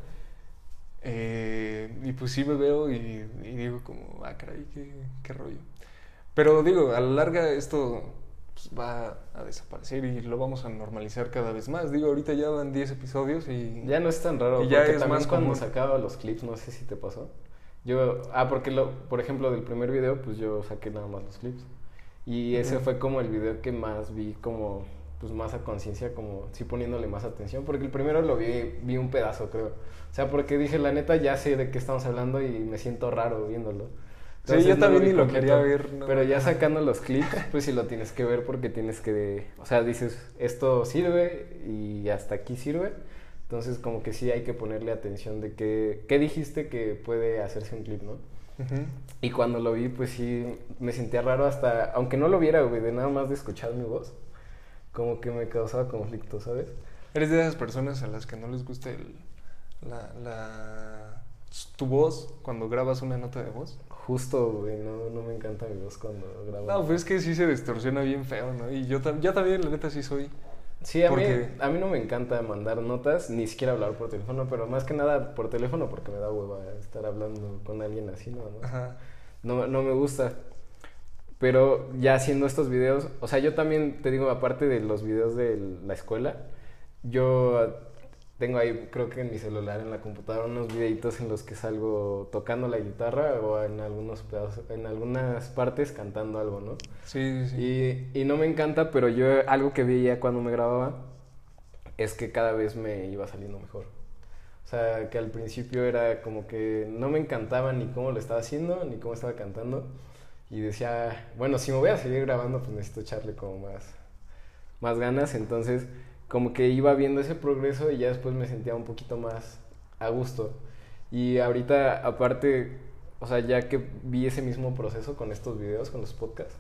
Eh, y pues sí me veo y, y digo como, ah, caray, qué, qué rollo. Pero digo, a la larga esto pues, va a desaparecer y lo vamos a normalizar cada vez más. Digo, ahorita ya van 10 episodios y... Ya no es tan raro, Y ya es también más cuando común. sacaba los clips, no sé si te pasó. Yo, ah, porque lo, por ejemplo, del primer video, pues yo saqué nada más los clips. Y ese Ujú. fue como el video que más vi como, pues más a conciencia, como sí poniéndole más atención, porque el primero lo vi, vi un pedazo, creo. O sea, porque dije, la neta, ya sé de qué estamos hablando y me siento raro viéndolo. Sí, yo no también ni lo quería ver, no. Pero ya sacando los clips, pues sí lo tienes que ver porque tienes que, o sea, dices, esto sirve y hasta aquí sirve. Entonces como que sí hay que ponerle atención de qué, qué dijiste que puede hacerse un clip, ¿no? Y cuando lo vi, pues sí, me sentía raro hasta, aunque no lo viera, güey, de nada más de escuchar mi voz, como que me causaba conflicto, ¿sabes? ¿Eres de esas personas a las que no les gusta el, la, la- tu voz cuando grabas una nota de voz? Justo, güey, no, no me encanta mi voz cuando grabo. No, pues es que sí se distorsiona bien feo, ¿no? Y yo, yo también, la neta, sí soy. Sí, a mí, porque- a mí no me encanta mandar notas, ni siquiera hablar por teléfono, pero más que nada por teléfono porque me da hueva estar hablando con alguien así, ¿no? ¿no? Ajá. No, no me gusta. Pero ya haciendo estos videos, o sea, yo también te digo, aparte de los videos de la escuela, yo tengo ahí, creo que en mi celular, en la computadora, unos videitos en los que salgo tocando la guitarra o en algunos pedazos, en algunas partes cantando algo, ¿no? Sí, sí, sí. Y, y no me encanta, pero yo algo que veía cuando me grababa es que cada vez me iba saliendo mejor. O sea, que al principio era como que no me encantaba ni cómo lo estaba haciendo, ni cómo estaba cantando. Y decía, bueno, si me voy a seguir grabando, pues necesito echarle como más, más ganas. Entonces, como que iba viendo ese progreso y ya después me sentía un poquito más a gusto. Y ahorita, aparte, o sea, ya que vi ese mismo proceso con estos videos, con los podcasts,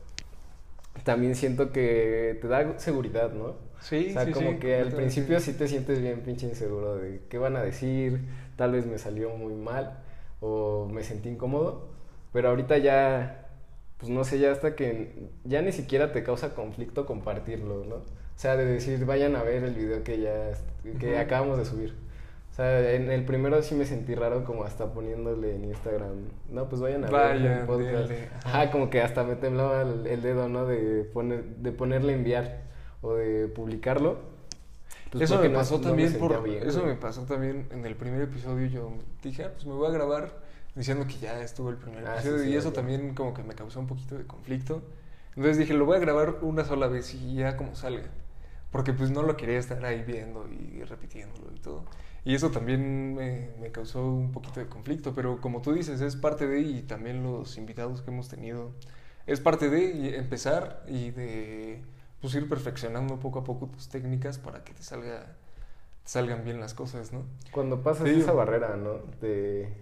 también siento que te da seguridad, ¿no? Sí, o sea, sí, como sí, que al principio sí te sientes bien pinche inseguro de qué van a decir, tal vez me salió muy mal o me sentí incómodo, pero ahorita ya, pues no sé, ya hasta que ya ni siquiera te causa conflicto compartirlo, ¿no? O sea, de decir, vayan a ver el video que ya, que Ujú. acabamos de subir. O sea, en el primero sí me sentí raro como hasta poniéndole en Instagram, no, pues vayan a ver el podcast. Ajá, como que hasta me temblaba el, el dedo, ¿no? De, poner, de ponerle enviar o de publicarlo. Pues eso me no- pasó no me también sentía por bien, eso güey. me pasó también en el primer episodio yo dije ah, pues me voy a grabar diciendo que ya estuvo el primer Ah, episodio sí, y eso también como que me causó un poquito de conflicto entonces dije lo voy a grabar una sola vez y ya como salga porque pues no lo quería estar ahí viendo y repitiéndolo y todo y eso también me, me causó un poquito de conflicto pero como tú dices es parte de y también los invitados que hemos tenido es parte de empezar y de pues ir perfeccionando poco a poco tus técnicas para que te salga salgan bien las cosas, ¿no? Cuando pasas Sí. esa barrera, ¿no? De,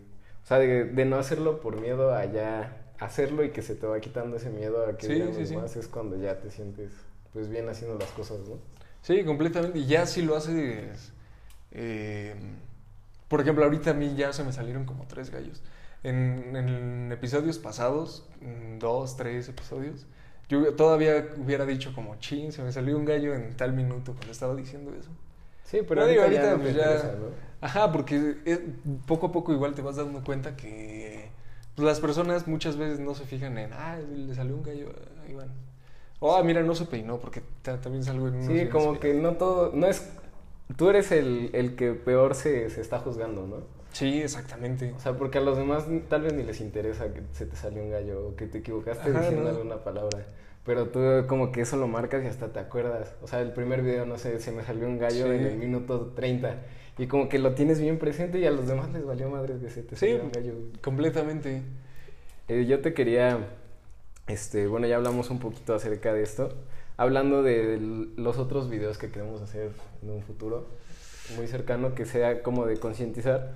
sea, de, de no hacerlo por miedo a ya hacerlo y que se te va quitando ese miedo a que Sí, demás, es cuando ya te sientes pues bien haciendo las cosas, ¿no? Sí, completamente. Y ya si lo haces. eh, por ejemplo, ahorita a mí ya se me salieron como tres gallos. En, en episodios pasados, mm, dos, tres episodios, yo todavía hubiera dicho como, chin, se me salió un gallo en tal minuto cuando estaba diciendo eso. Sí, pero No, digo, ahorita, ya ahorita, pues, ya- interesa, ¿no? Ajá, porque poco a poco igual te vas dando cuenta que pues, las personas muchas veces no se fijan en, ah, le salió un gallo a Iván. O, ah, mira, no se peinó porque ta- también salgo en Sí, como que no todo, no es, tú eres el, el que peor se, se está juzgando, ¿no? Sí, exactamente. O sea, porque a los demás tal vez ni les interesa que se te salió un gallo o que te equivocaste Ajá, diciendo ¿no? alguna palabra. Pero tú como que eso lo marcas y hasta te acuerdas. O sea, el primer video, no sé, se me salió un gallo Sí. en el minuto 30. Y como que lo tienes bien presente y a los demás les valió madre que se te Sí, un gallo. completamente. Eh, yo te quería, este, bueno, ya hablamos un poquito acerca de esto. Hablando de los otros videos que queremos hacer en un futuro muy cercano, que sea como de concientizar.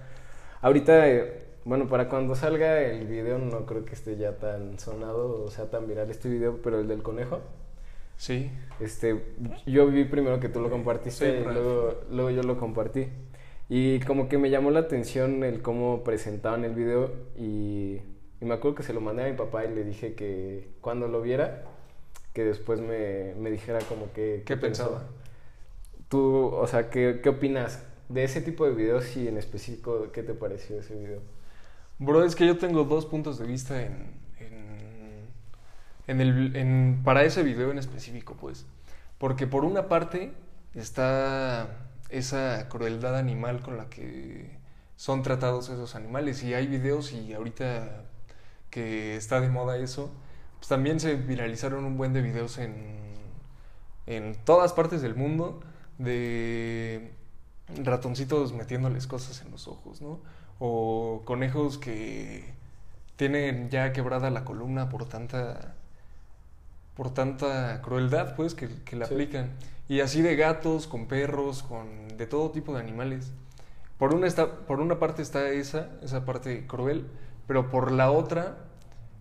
Ahorita, eh, bueno, para cuando salga el video no creo que esté ya tan sonado o sea tan viral este video, pero el del conejo. Sí. Este, yo vi primero que tú lo compartiste y luego, luego yo lo compartí. Y como que me llamó la atención el cómo presentaban el video y, y me acuerdo que se lo mandé a mi papá y le dije que cuando lo viera, que después me, me dijera como que... ¿Qué, pensaba? Tú, o sea, ¿qué, ¿qué opinas de ese tipo de videos y en específico qué te pareció ese video? Bro, es que yo tengo dos puntos de vista en, en, el, en, para ese video en específico, pues. Porque por una parte está esa crueldad animal con la que son tratados esos animales. Y hay videos y ahorita que está de moda eso, pues también se viralizaron un buen de videos en, en todas partes del mundo de ratoncitos metiéndoles cosas en los ojos, ¿no? O conejos que tienen ya quebrada la columna por tanta por tanta crueldad pues que, que le aplican. Y así de gatos con perros con de todo tipo de animales. Por una está, por una parte está esa esa parte cruel pero por la otra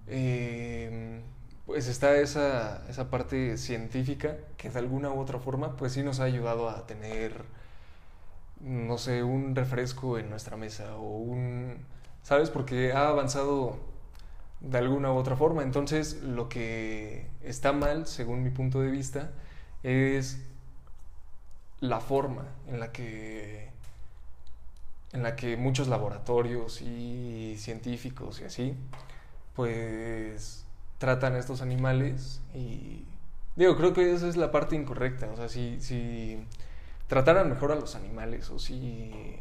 eh, pues está esa, esa parte científica que de alguna u otra forma pues sí nos ha ayudado a tener no sé, un refresco en nuestra mesa o un, ¿sabes? Porque ha avanzado de alguna u otra forma. Entonces, lo que está mal, según mi punto de vista, es la forma en la que en la que muchos laboratorios y científicos y así pues tratan a estos animales y digo creo que esa es la parte incorrecta o sea si, si trataran mejor a los animales o si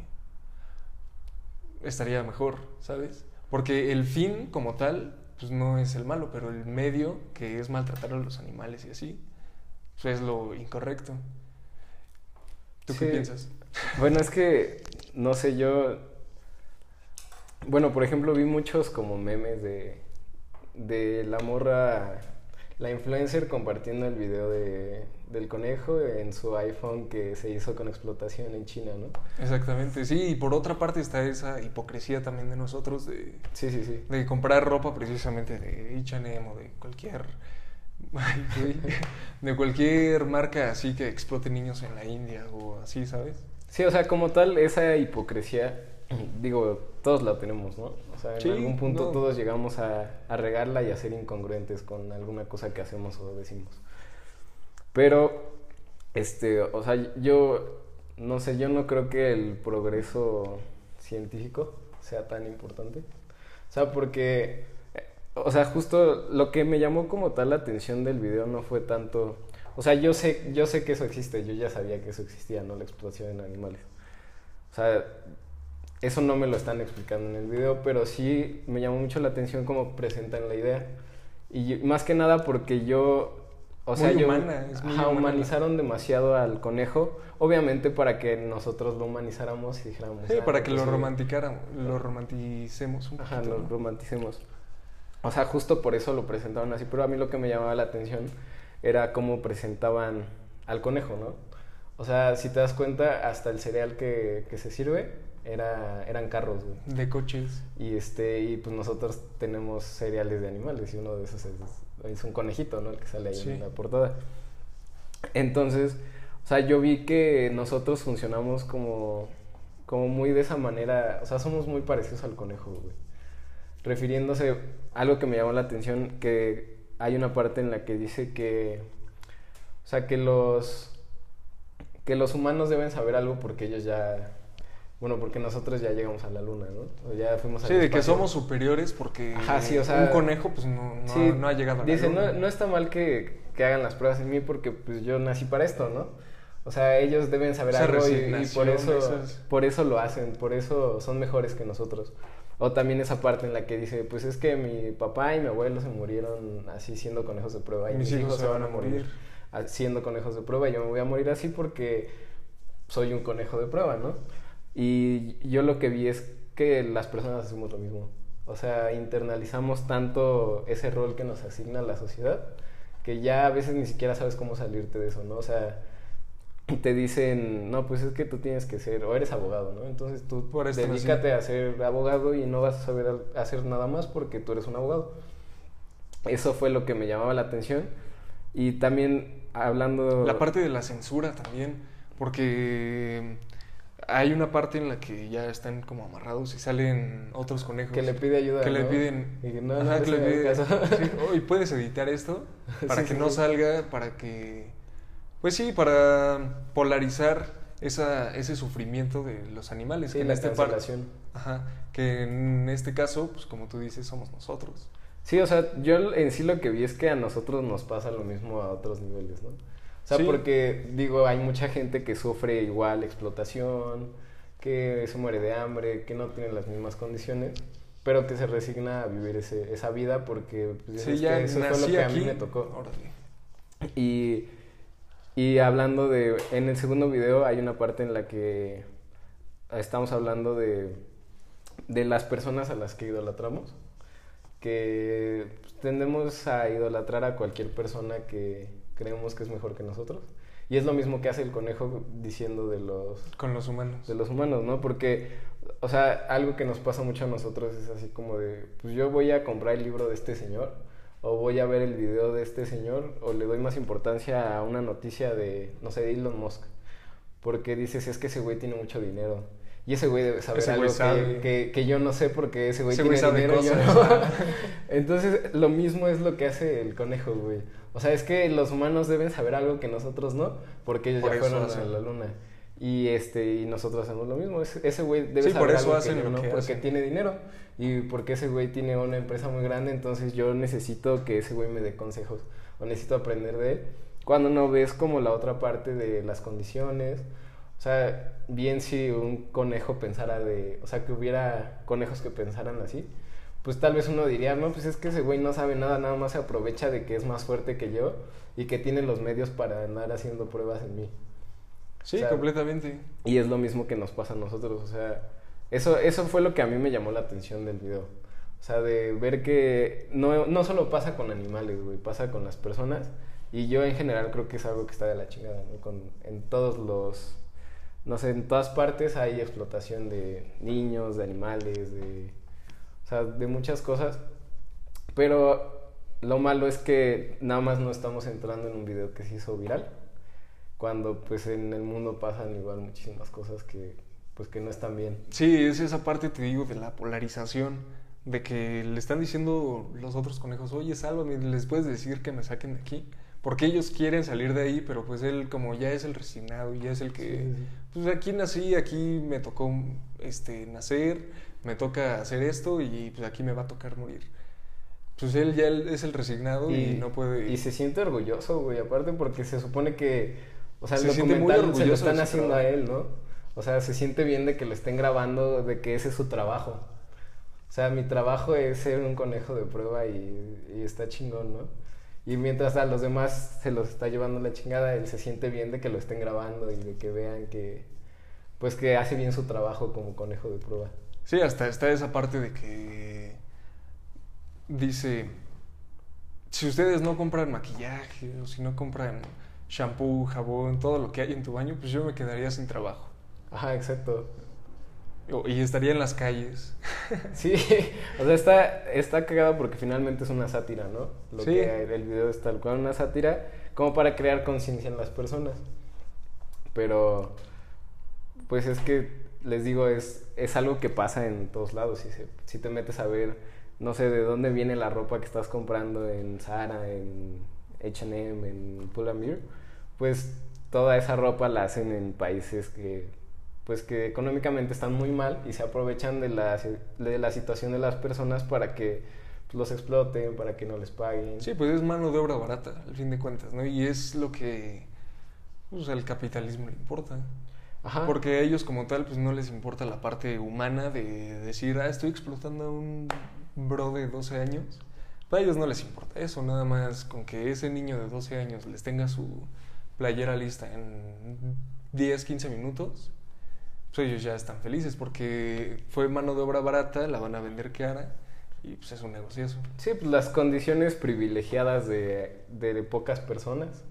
estaría mejor, ¿sabes? Porque el fin como tal, pues no es el malo, pero el medio, que es maltratar a los animales y así, pues es lo incorrecto. ¿Tú qué piensas? Bueno, es que, no sé, yo... Bueno, por ejemplo, vi muchos como memes de, de la morra, la influencer compartiendo el video de del conejo en su iPhone que se hizo con explotación en China, ¿no? Exactamente, sí, y por otra parte está esa hipocresía también de nosotros de, sí, sí, sí. de comprar ropa precisamente de H&M o de cualquier (laughs) de cualquier marca así que explote niños en la India o así, ¿sabes? Sí, o sea, como tal, esa hipocresía, (clears throat) digo, todos la tenemos, ¿no? O sea, en algún punto todos llegamos a, a regarla y a ser incongruentes con alguna cosa que hacemos o decimos. Pero, este, o sea, yo, no sé, yo no creo que el progreso científico sea tan importante. O sea, porque, o sea, justo lo que me llamó como tal la atención del video no fue tanto, o sea, yo sé, yo sé que eso existe, yo ya sabía que eso existía, ¿no? La explotación en animales. O sea, eso no me lo están explicando en el video, pero sí me llamó mucho la atención cómo presentan la idea. Y más que nada porque yo o sea, humanizaron demasiado al conejo, obviamente para que nosotros lo humanizáramos y dijéramos. Sí, para que lo romanticáramos, lo romanticemos un Ajá, lo romanticemos. O sea, justo por eso lo presentaban así, pero a mí lo que me llamaba la atención era cómo presentaban al conejo, ¿no? O sea, si te das cuenta, hasta el cereal que, que se sirve era, eran carros, güey. De coches. Y este, y pues nosotros tenemos cereales de animales, y uno de esos es es un conejito, ¿no? El que sale ahí en la portada. Entonces, o sea, yo vi que nosotros funcionamos como, como muy de esa manera, o sea, somos muy parecidos al conejo, güey. Refiriéndose a algo que me llamó la atención, que hay una parte en la que dice que, o sea, que los, que los humanos deben saber algo porque ellos ya bueno, porque nosotros ya llegamos a la luna, ¿no? ya fuimos Sí, de que somos superiores porque un conejo pues no, no, ha llegado a la dice, No, no está mal que, que, hagan las pruebas en mí porque pues yo nací para esto, ¿no? O sea, ellos deben saber algo y, por eso por eso lo hacen, por eso son mejores que nosotros. O también esa parte en la que dice, pues es que mi papá y mi abuelo se murieron así siendo conejos de prueba y mis, hijos, se van a morir siendo conejos de prueba y yo me voy a morir así porque soy un conejo de prueba, ¿no? Y yo lo que vi es que las personas hacemos lo mismo. O sea, internalizamos tanto ese rol que nos asigna la sociedad que ya a veces ni siquiera sabes cómo salirte de eso, ¿no? O sea, te dicen, no, pues es que tú tienes que ser, o eres abogado, ¿no? Entonces tú Por esto, dedícate a ser abogado y no vas a saber hacer nada más porque tú eres un abogado. Eso fue lo que me llamaba la atención. Y también hablando... La parte de la censura también, porque hay una parte en la que ya están como amarrados y salen otros conejos. Que le pide ayuda, Que le piden... Y que no, Ajá, no que le hagan pide- caso. sí, "Oye, ¿puedes editar esto? (laughs) Para Sí, que sí, no salga, para que... Pues sí, para polarizar esa, ese sufrimiento de los animales. Que en la este par-. Ajá, que en este caso, pues como tú dices, somos nosotros. Sí, o sea, yo en sí lo que vi es que a nosotros nos pasa lo mismo a otros niveles, ¿no? Sea, Sí. porque, digo, hay mucha gente que sufre igual explotación, que se muere de hambre, que no tiene las mismas condiciones, pero que se resigna a vivir ese, esa vida porque pues, Sí, es ya que eso fue lo que aquí. a mí me tocó. Órale. Y, y hablando de, en el segundo video hay una parte en la que estamos hablando de, de las personas a las que idolatramos, que pues, tendemos a idolatrar a cualquier persona que creemos que es mejor que nosotros. Y es lo mismo que hace el conejo diciendo de los, Con los humanos. de los humanos, ¿no? Porque, o sea, algo que nos pasa mucho a nosotros es así como de, pues yo voy a comprar el libro de este señor, o voy a ver el video de este señor, o le doy más importancia a una noticia de, no sé, de Elon Musk, porque dices, es que ese güey tiene mucho dinero. Y ese güey debe saber Ese algo sabe. que, que, que yo no sé porque ese güey Ese tiene güey sabe dinero y yo cosas. no. (laughs) Entonces, lo mismo es lo que hace el conejo, güey. O sea, es que los humanos deben saber algo que nosotros no, porque ellos Por ya fueron a la luna. Y este y nosotros hacemos lo mismo. Ese güey debe Sí, por saber eso algo hacen que yo no, que porque hacen. tiene dinero y porque ese güey tiene una empresa muy grande, entonces yo necesito que ese güey me dé consejos o necesito aprender de él. Cuando no ves como la otra parte de las condiciones, o sea, bien si un conejo pensara de, o sea, que hubiera conejos que pensaran así, pues tal vez uno diría, no, pues es que ese güey no sabe nada, nada más se aprovecha de que es más fuerte que yo y que tiene los medios para andar haciendo pruebas en mí. Sí, O sea, completamente. Y es lo mismo que nos pasa a nosotros, o sea, eso, eso fue lo que a mí me llamó la atención del video. O sea, de ver que no, no solo pasa con animales, güey, pasa con las personas. Y yo en general creo que es algo que está de la chingada, ¿no? Con, en todos los, no sé, en todas partes hay explotación de niños, de animales, de, sea, de muchas cosas. Pero lo malo es que nada más no estamos entrando en un video que se hizo viral cuando pues en el mundo pasan igual muchísimas cosas que pues que no están bien. Sí, es esa parte, te digo, de la polarización. De que le están diciendo los otros conejos, oye, sálvame, les puedes decir que me saquen de aquí. Porque ellos quieren salir de ahí, pero pues él como ya es el resignado ya es el que... Sí, sí. Pues aquí nací, aquí me tocó este, nacer, me toca hacer esto y pues aquí me va a tocar morir. Pues él ya es el resignado y, no puede... y se siente orgulloso, güey, aparte porque se supone que o sea, el Se documental se lo están haciendo a él, ¿no? O sea, se siente bien de que lo estén grabando, de que ese es su trabajo. O sea, mi trabajo es ser un conejo de prueba y, y está chingón, ¿no? Y mientras a los demás se los está llevando la chingada, él se siente bien de que lo estén grabando y de que vean que, pues que hace bien su trabajo como conejo de prueba. Sí, hasta está esa parte de que dice, si ustedes no compran maquillaje o si no compran shampoo, jabón, todo lo que hay en tu baño, pues yo me quedaría sin trabajo. Ajá, exacto. Y estaría en las calles. (laughs) Sí, o sea, está, está cagado porque finalmente es una sátira, ¿no? Lo Sí. que el video es tal cual una sátira, como para crear conciencia en las personas. Pero, pues es que, les digo, es, es algo que pasa en todos lados. Si, se- si te metes a ver, no sé, de dónde viene la ropa que estás comprando en Zara, en H&M, en Pull and Bear, pues toda esa ropa la hacen en países que pues que económicamente están muy mal y se aprovechan de la, de la situación de las personas para que los exploten, para que no les paguen. Sí, pues es mano de obra barata, al fin de cuentas, ¿no? Y es lo que pues, al capitalismo le importa. Ajá. Porque a ellos como tal, pues no les importa la parte humana de decir, ah, estoy explotando a un bro de 12 años. Para ellos no les importa eso, nada más con que ese niño de 12 años les tenga su playera lista en 10, 15 minutos, pues ellos ya están felices porque fue mano de obra barata, la van a vender cara y pues es un negociazo. Sí, pues las condiciones privilegiadas de, de pocas personas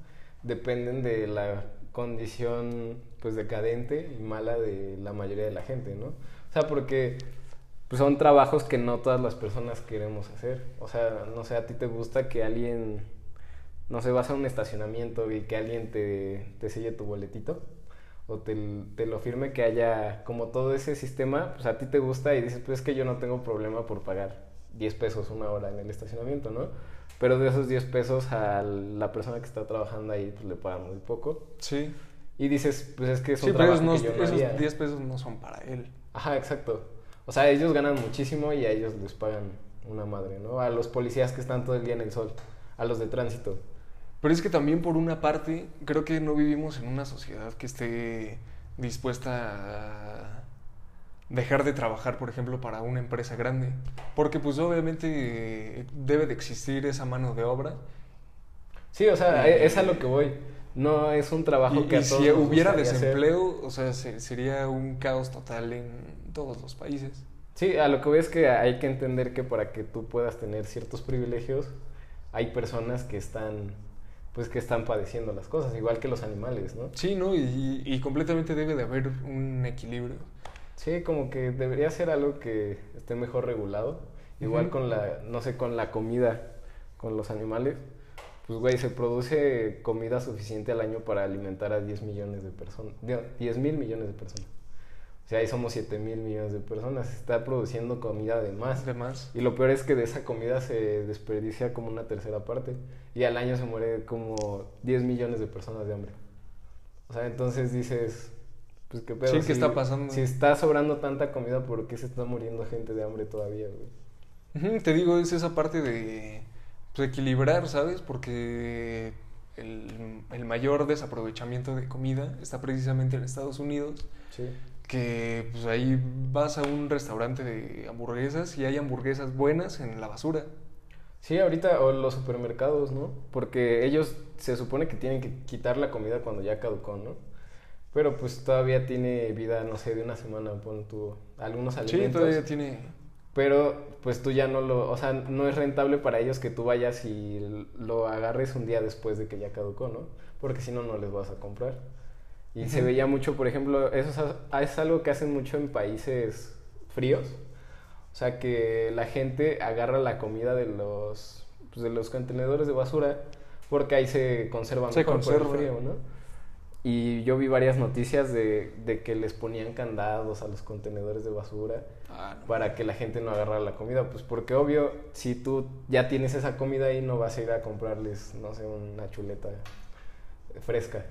dependen de la condición pues decadente y mala de la mayoría de la gente, ¿no? O sea, porque pues, son trabajos que no todas las personas queremos hacer. O sea, no sé, a ti te gusta que alguien, no sé, vas a un estacionamiento y que alguien te, te selle tu boletito o te, lo firme, que haya como todo ese sistema, pues a ti te gusta y dices, pues es que yo no tengo problema por pagar 10 pesos una hora en el estacionamiento, ¿no? Pero de esos 10 pesos a la persona que está trabajando ahí, pues le pagan muy poco. Sí. Y dices, pues es que es un sí, trabajo pero que yo no esos haría. 10 pesos no son para él. Ajá, exacto. O sea, ellos ganan muchísimo y a ellos les pagan una madre, ¿no? A los policías que están todo el día en el sol, a los de tránsito. Pero es que también por una parte, creo que no vivimos en una sociedad que esté dispuesta a dejar de trabajar, por ejemplo, para una empresa grande. Porque pues obviamente debe de existir esa mano de obra. Sí, o sea, es a lo que voy. No es un trabajo y, que a y todos si hubiera desempleo, hacer. o sea, se- sería un caos total en todos los países. Sí, a lo que voy es que hay que entender que para que tú puedas tener ciertos privilegios, hay personas que están, pues que están padeciendo las cosas, igual que los animales, ¿no? Sí, ¿no? Y, y completamente debe de haber un equilibrio. Sí, como que debería ser algo que esté mejor regulado. Igual con la, no sé, con la comida, con los animales. Pues, güey, se produce comida suficiente al año para alimentar a 10 millones de personas. 10 mil millones de personas. O sea, ahí somos 7 mil millones de personas. Se está produciendo comida de más. Además, Y lo peor es que de esa comida se desperdicia como una tercera parte. Y al año se muere como 10 millones de personas de hambre. O sea, entonces dices, pues qué pedo. Sí, ¿qué Si- está pasando? Si está sobrando tanta comida, ¿por qué se está muriendo gente de hambre todavía, güey? Te digo, es esa parte de pues, equilibrar, ¿sabes? Porque el, el mayor desaprovechamiento de comida está precisamente en Estados Unidos, Sí. que pues ahí vas a un restaurante de hamburguesas y hay hamburguesas buenas en la basura. Sí, ahorita, o los supermercados, ¿no? Porque ellos se supone que tienen que quitar la comida cuando ya caducó, ¿no? Pero pues todavía tiene vida, no sé, de una semana, pon tú, algunos Sí, alimentos. todavía tiene... Pero pues tú ya no lo, o sea, no es rentable para ellos que tú vayas y lo agarres un día después de que ya caducó, ¿no? Porque si no, no les vas a comprar. Y se veía mucho, por ejemplo, eso es, algo que hacen mucho en países fríos. O sea, que la gente agarra la comida de los, pues, de los contenedores de basura porque ahí se conserva Se mejor por el conserva. frío, ¿no? Y yo vi varias noticias de, de que les ponían candados a los contenedores de basura Ah, no. para que la gente no agarrara la comida. Pues porque obvio, si tú ya tienes esa comida ahí, no vas a ir a comprarles, no sé, una chuleta fresca.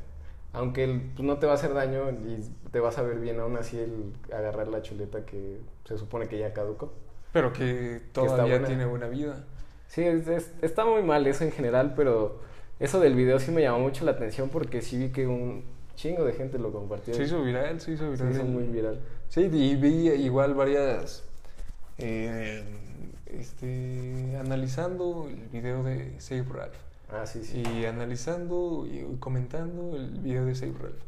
Aunque el- pues, no te va a hacer daño y te vas a ver bien aún así el agarrar la chuleta que se supone que ya caducó. Pero que todavía tiene buena vida. Sí, es- es- está muy mal eso en general, pero eso del video sí me llamó mucho la atención porque sí vi que un chingo de gente lo compartió. Se hizo viral, se hizo Se viral. hizo el- muy viral. Sí, y vi igual varias. eh, este, analizando el video de Save Ralph. Ah, sí, sí. Y analizando y comentando el video de Save Ralph.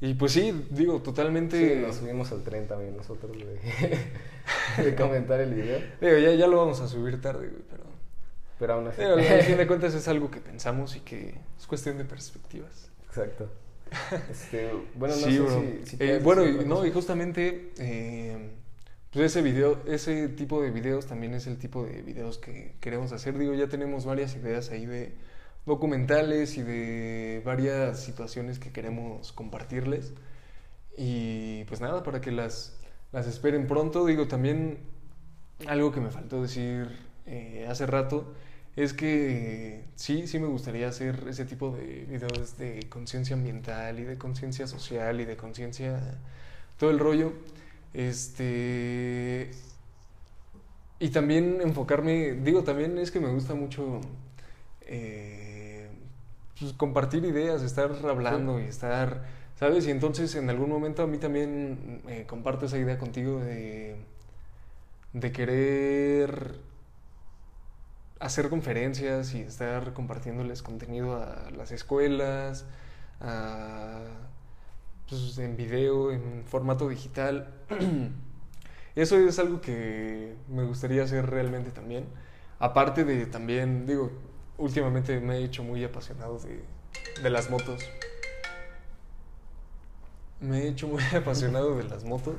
Y pues sí, digo, totalmente. Sí, nos subimos al tren también nosotros de, (laughs) de (laughs) comentar el video. Digo, ya, ya lo vamos a subir tarde, güey, pero. Pero aún así. Digo, al (laughs) fin de cuentas es algo que pensamos y que es cuestión de perspectivas. Exacto. Este, bueno, no sí, sé bro. si, si Eh, bueno, y, no, y justamente eh, pues ese video, ese tipo de videos también es el tipo de videos que queremos hacer. Digo, ya tenemos varias ideas ahí de documentales y de varias situaciones que queremos compartirles. Y pues nada, para que las, las esperen pronto. Digo, también algo que me faltó decir eh, hace rato es que sí, sí me gustaría hacer ese tipo de videos de conciencia ambiental y de conciencia social y de conciencia, todo el rollo. Este. Y también enfocarme, digo, también es que me gusta mucho eh, pues, compartir ideas, estar hablando y estar, ¿sabes? Y entonces en algún momento a mí también eh, comparto esa idea contigo de, de querer hacer conferencias y estar compartiéndoles contenido a las escuelas, pues, en video, en formato digital. (clears throat) Eso es algo que me gustaría hacer realmente también. Aparte de también, digo, últimamente me he hecho muy apasionado de, de las motos. me he hecho muy (laughs) apasionado de las motos.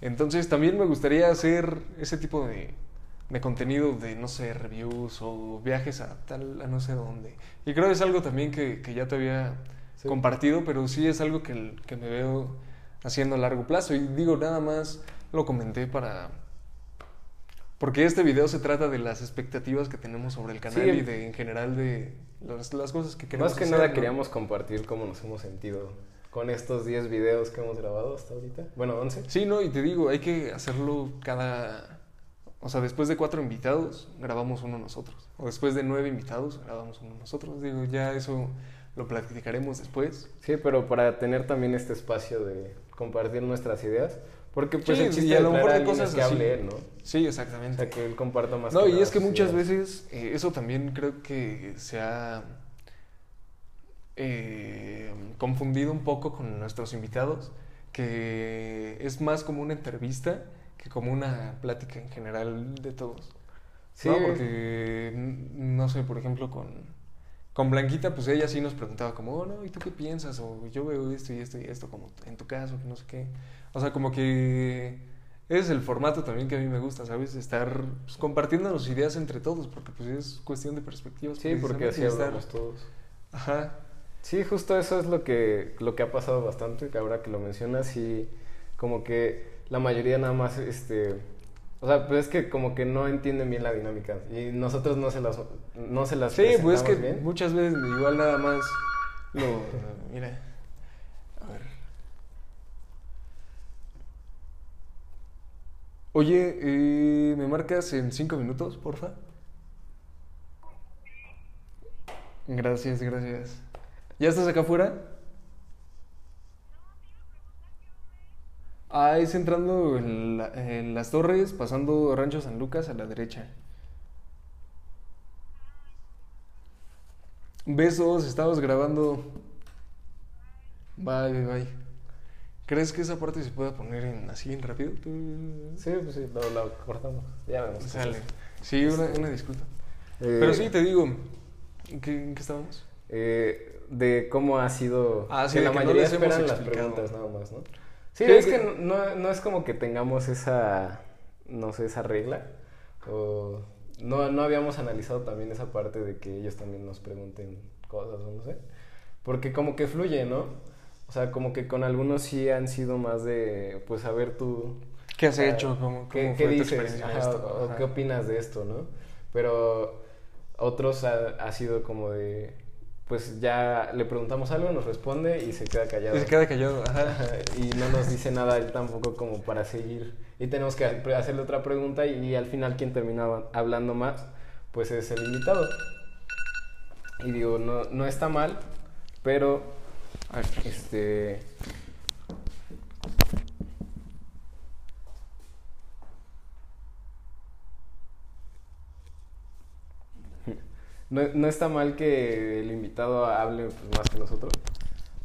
Entonces también me gustaría hacer ese tipo de, de contenido de, no sé, reviews o viajes a tal, a no sé dónde. Y creo que es algo también que, que ya te había Sí. compartido, pero sí es algo que, que me veo haciendo a largo plazo. Y digo, nada más lo comenté para... Porque este video se trata de las expectativas que tenemos sobre el canal Sí. y de en general de las, las cosas que queremos Más que hacer, nada ¿no? queríamos compartir cómo nos hemos sentido con estos 10 videos que hemos grabado hasta ahorita. Bueno, 11. Sí, no, y te digo, hay que hacerlo cada... O sea, después de cuatro invitados, grabamos uno nosotros. O después de nueve invitados, grabamos uno nosotros. Digo, ya eso lo platicaremos después. Sí, pero para tener también este espacio de compartir nuestras ideas. Porque pues Sí, el chiste y a de lo mejor cosas que hable ¿no? Sí, O exactamente. sea, que él comparta más No, y es que muchas ideas. veces eh, eso también creo que se ha eh, confundido un poco con nuestros invitados, que es más como una entrevista que como una plática en general de todos. Sí, No, porque, no sé, por ejemplo, con, con Blanquita, pues ella sí nos preguntaba como, oh, no, ¿y tú qué piensas? O yo veo esto y esto y esto, como en tu caso, que no sé qué. O sea, como que es el formato también que a mí me gusta, ¿sabes? Estar pues, compartiendo las ideas entre todos, porque pues es cuestión de perspectivas. sí, porque así y estar- hablamos todos. Ajá. Sí, justo eso es lo que, lo que ha pasado bastante, que ahora que lo mencionas, y como que la mayoría nada más, este, o sea, pues es que como que no entienden bien la dinámica, y nosotros no se las, no se las Sí, pues es que bien. muchas veces igual nada más lo... Mira, a ver. Oye, eh, ¿me marcas en cinco minutos, porfa? Gracias, gracias. ¿Ya estás acá afuera? Ah, es entrando en, la- en las torres, pasando Rancho San Lucas a la derecha. Besos, estamos grabando. Bye, bye, bye. ¿Crees que esa parte se pueda poner en así en rápido? Sí, pues sí, lo, lo cortamos, ya vemos. Sale. Sí, una, una disculpa. Eh, Pero sí, te digo, ¿en qué, en qué estábamos? eh, de cómo ha sido, Ah, sí, que la que no mayoría les hemos esperan las preguntas nada más, ¿no? Sí, Sí, es que- que no, no es como que tengamos esa, no sé, esa regla, o no, no habíamos analizado también esa parte de que ellos también nos pregunten cosas, o no sé, porque como que fluye, ¿no? O sea, como que con algunos sí han sido más de, pues, a ver tú... ¿Qué has o sea, hecho? ¿Cómo, ¿Qué, cómo qué fue tu dices? experiencia en Ajá, esto? o- o Ajá. ¿Qué opinas de esto, no? Pero otros ha, ha sido como de, pues ya le preguntamos algo, nos responde y se queda callado. Y se queda callado, ajá. Y no nos dice nada él tampoco como para seguir. Y tenemos que ha- hacerle otra pregunta y, al final quien termina hablando más, pues es el invitado. Y digo, no, no está mal, pero este... No, no está mal que el invitado hable pues, más que nosotros,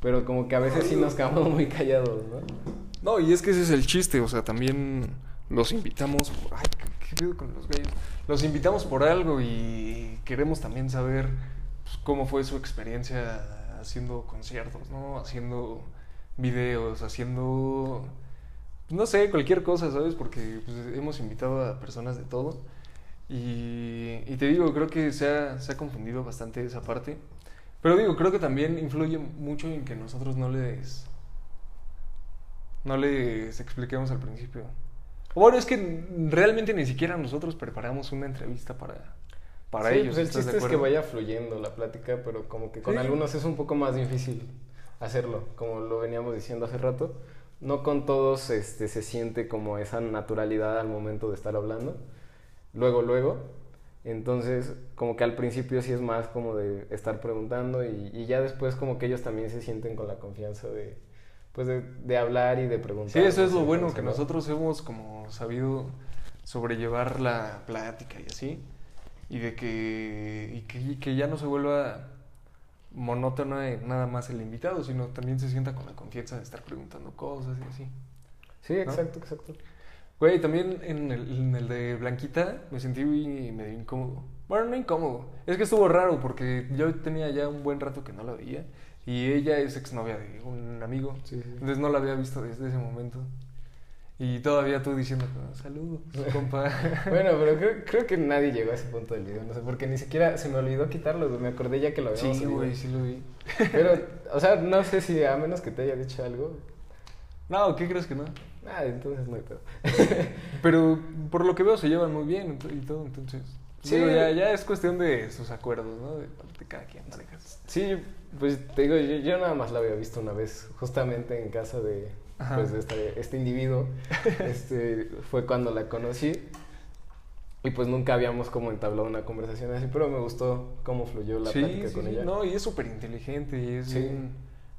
pero como que a veces sí nos quedamos muy callados, ¿no? No, y es que ese es el chiste, o sea, también los invitamos. Ay, ¿qué, pedo con los gallos? Los invitamos por algo y queremos también saber pues, cómo fue su experiencia haciendo conciertos, ¿no? Haciendo videos, haciendo. No sé, cualquier cosa, ¿sabes? Porque pues, hemos invitado a personas de todo. Y, y te digo, creo que se ha, se ha confundido bastante esa parte. Pero digo, creo que también influye mucho en que nosotros no les no les expliquemos al principio. Bueno, es que realmente ni siquiera nosotros preparamos una entrevista para, para Sí, ellos. pues el ¿estás de chiste es que vaya fluyendo la plática, pero como que con Sí. algunos es un poco más difícil hacerlo, como lo veníamos diciendo hace rato. No con todos este, se siente como esa naturalidad al momento de estar hablando. Luego, luego. Entonces, como que al principio sí es más como de estar preguntando y, y ya después como que ellos también se sienten con la confianza de, pues de, de hablar y de preguntar. Sí, eso es lo ¿no? bueno, que ¿no? nosotros hemos como sabido sobrellevar la plática y así. Y de que, y que, y que ya no se vuelva monótona en nada más el invitado, sino también se sienta con la confianza de estar preguntando cosas y así. Sí, exacto, exacto. Güey, también en el, en el de Blanquita me sentí medio incómodo. Bueno, no incómodo. Es que estuvo raro porque yo tenía ya un buen rato que no la veía. Y ella es exnovia de un amigo. Sí, sí. Entonces no la había visto desde ese momento. Y todavía tú diciendo, "Ah, saludos, (laughs) compa. Bueno, pero creo, creo que nadie llegó a ese punto del video, no sé, porque ni siquiera se me olvidó quitarlo, me acordé ya que lo habíamos sí, güey, sí lo vi. Pero, o sea, no sé si a menos que te haya dicho algo, No, ¿qué crees que no? Ah, entonces no hay pedo. (laughs) Pero por lo que veo se llevan muy bien y todo, entonces. Sí. Sí, ya, ya es cuestión de sus acuerdos, ¿no? De, de cada quien parejas. Sí, pues te digo, yo, yo nada más la había visto una vez, justamente en casa de, pues, de este, este individuo. (laughs) este, fue cuando la conocí. Y pues nunca habíamos como entablado una conversación así, pero me gustó cómo fluyó la sí, plática sí, con sí, ella. No, y es súper inteligente y es bien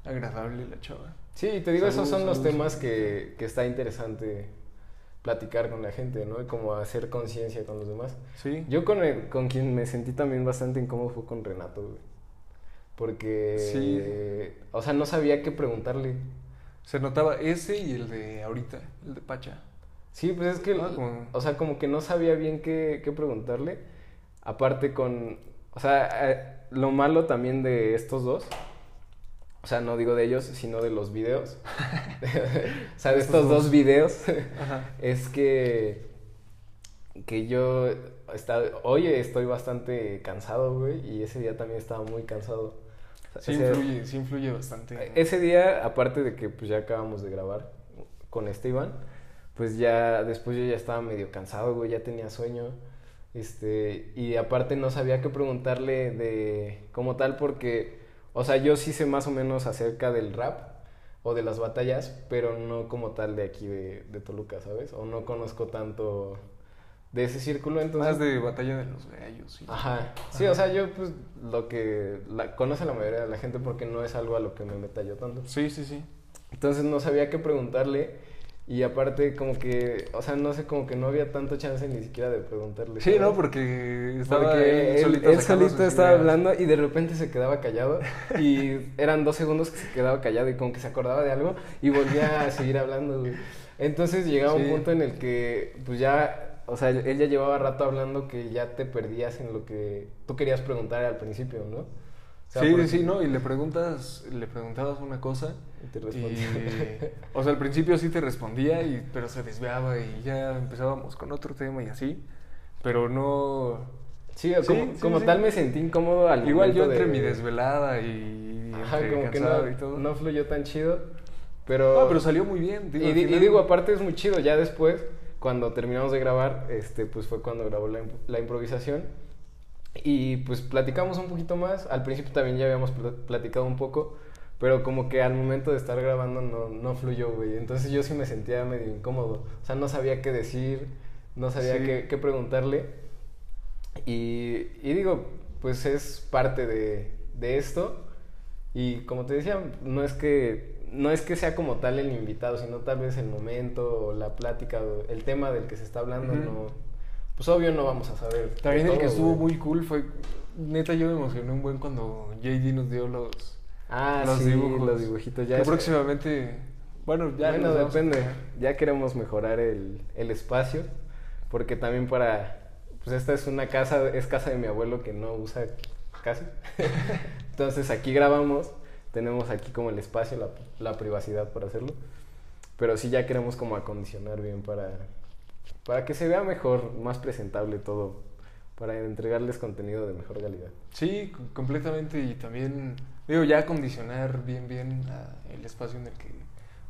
agradable la chava. Sí, te digo, esos Saludos, son los temas que, que está interesante platicar con la gente, ¿no? Y como hacer conciencia con los demás. Sí. Yo con, el- con quien me sentí también bastante incómodo fue con Renato, güey. Porque, Sí. o sea, no sabía qué preguntarle. Se notaba ese y el de ahorita, el de Pacha. Sí, pues es que, Ah, como- o sea, como que no sabía bien qué, qué preguntarle. Aparte con, o sea, eh, lo malo también de estos dos, o sea, no digo de ellos, sino de los videos. (laughs) o sea, de Estos dos. videos, Ajá. es que, que yo, está, hoy estoy bastante cansado, güey, y ese día también estaba muy cansado. O sea, Sí influye, sí influye bastante. ¿no? ese día, aparte de que pues ya acabamos de grabar con este Iván, pues ya después yo ya estaba medio cansado, güey, ya tenía sueño. Este, y aparte no sabía qué preguntarle de como tal porque, o sea, yo sí sé más o menos acerca del rap o de las batallas, pero no como tal de aquí de, de Toluca, ¿sabes? O no conozco tanto de ese círculo, entonces... Más de batalla de los gallos. sí. Ajá. Sí, o sea, yo pues lo que la, conoce la mayoría de la gente porque no es algo a lo que me meta yo tanto. Sí, sí, sí. Entonces no sabía qué preguntarle y aparte como que, o sea, no sé, como que no había tanto chance ni siquiera de preguntarle. Sí, ¿sabes? ¿no? Porque estaba Porque él, solito, él estaba ideas. hablando y de repente se quedaba callado (laughs) y eran dos segundos que se quedaba callado y como que se acordaba de algo y volvía a seguir hablando, güey. Entonces llegaba un punto en el que pues ya, o sea, él ya llevaba rato hablando que ya te perdías en lo que tú querías preguntar al principio, ¿no? O sea, sí, porque- sí, ¿no? Y le preguntas, le preguntabas una cosa Y te y, respondía. (laughs) o sea, al principio sí te respondía, y, pero se desviaba y ya empezábamos con otro tema y así, pero no... Sí, como, Sí, sí, como sí. tal me sentí incómodo al Igual yo entre de- mi desvelada y Ajá, entre como que no, y todo. no fluyó tan chido, pero... No, pero salió muy bien. y, al di- y final- digo, aparte es muy chido, ya después, cuando terminamos de grabar, este, pues fue cuando grabó la, la improvisación, y pues platicamos un poquito más, al principio también ya habíamos pl- platicado un poco, pero como que al momento de estar grabando no, no fluyó, güey, entonces yo sí me sentía medio incómodo, o sea, no sabía qué decir, no sabía Sí. qué, qué preguntarle, y, y digo, pues es parte de, de esto. Y como te decía, no es que no es que sea como tal el invitado, sino tal vez el momento o la plática o el tema del que se está hablando, no pues obvio no vamos a saber. También el que estuvo güey. muy cool fue... Neta, yo me emocioné un buen cuando JD nos dio los, Ah, los sí, dibujos. los dibujitos ya Que es- próximamente... Bueno, ya bueno, a depende. Ya queremos mejorar el, el espacio porque también para pues esta es una casa, es casa de mi abuelo que no usa casi. (laughs) Entonces aquí grabamos, tenemos aquí como el espacio, la, la privacidad para hacerlo. Pero sí ya queremos como acondicionar bien para, para que se vea mejor, más presentable todo, para entregarles contenido de mejor calidad. Sí, completamente y también, digo, ya acondicionar bien, bien ah, el espacio en el que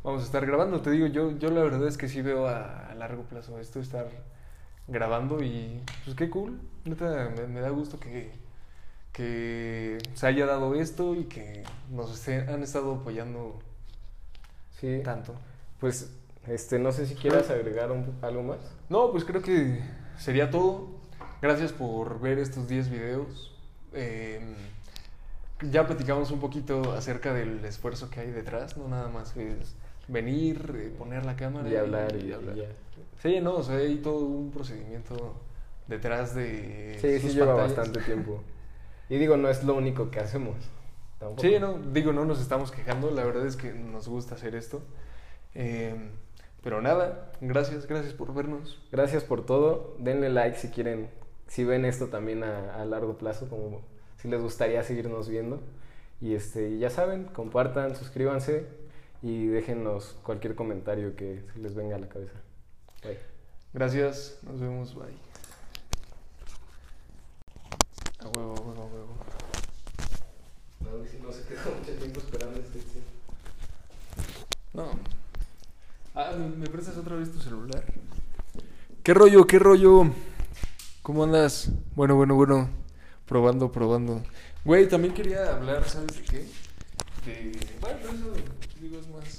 vamos a estar grabando. Te digo, yo, yo la verdad es que sí veo a, a largo plazo esto, estar grabando y pues qué cool. Neta, me, me da gusto que, que se haya dado esto y que nos estén- han estado apoyando Sí, tanto. pues este, no sé si quieras agregar un- algo más. No, pues creo que sería todo. Gracias por ver estos 10 videos. Eh, ya platicamos un poquito acerca del esfuerzo que hay detrás, no nada más es venir, eh, poner la cámara Y hablar y, hablar. ya. Sí, no, o sea, hay todo un procedimiento detrás de Sí, sí sus lleva pantallas. bastante (laughs) tiempo. Y digo, no es lo único que hacemos. Tampoco. Sí, no, digo, no nos estamos quejando, la verdad es que nos gusta hacer esto. Eh, pero nada, gracias, gracias por vernos. Gracias por todo. Denle like si quieren, si ven esto también a, a largo plazo, como si les gustaría seguirnos viendo. Y este, ya saben, compartan, suscríbanse y déjenos cualquier comentario que se les venga a la cabeza. Bye. Gracias, nos vemos, bye. A huevo, a huevo, a huevo. No, si no se quedó mucho tiempo esperando este. No. Ah, ¿me, me prestas otra vez tu celular? ¿Qué rollo, qué rollo? ¿Cómo andas? Bueno, bueno, bueno. Probando, probando. Güey, también quería hablar, ¿sabes de qué? De... Bueno, eso, digo, es más...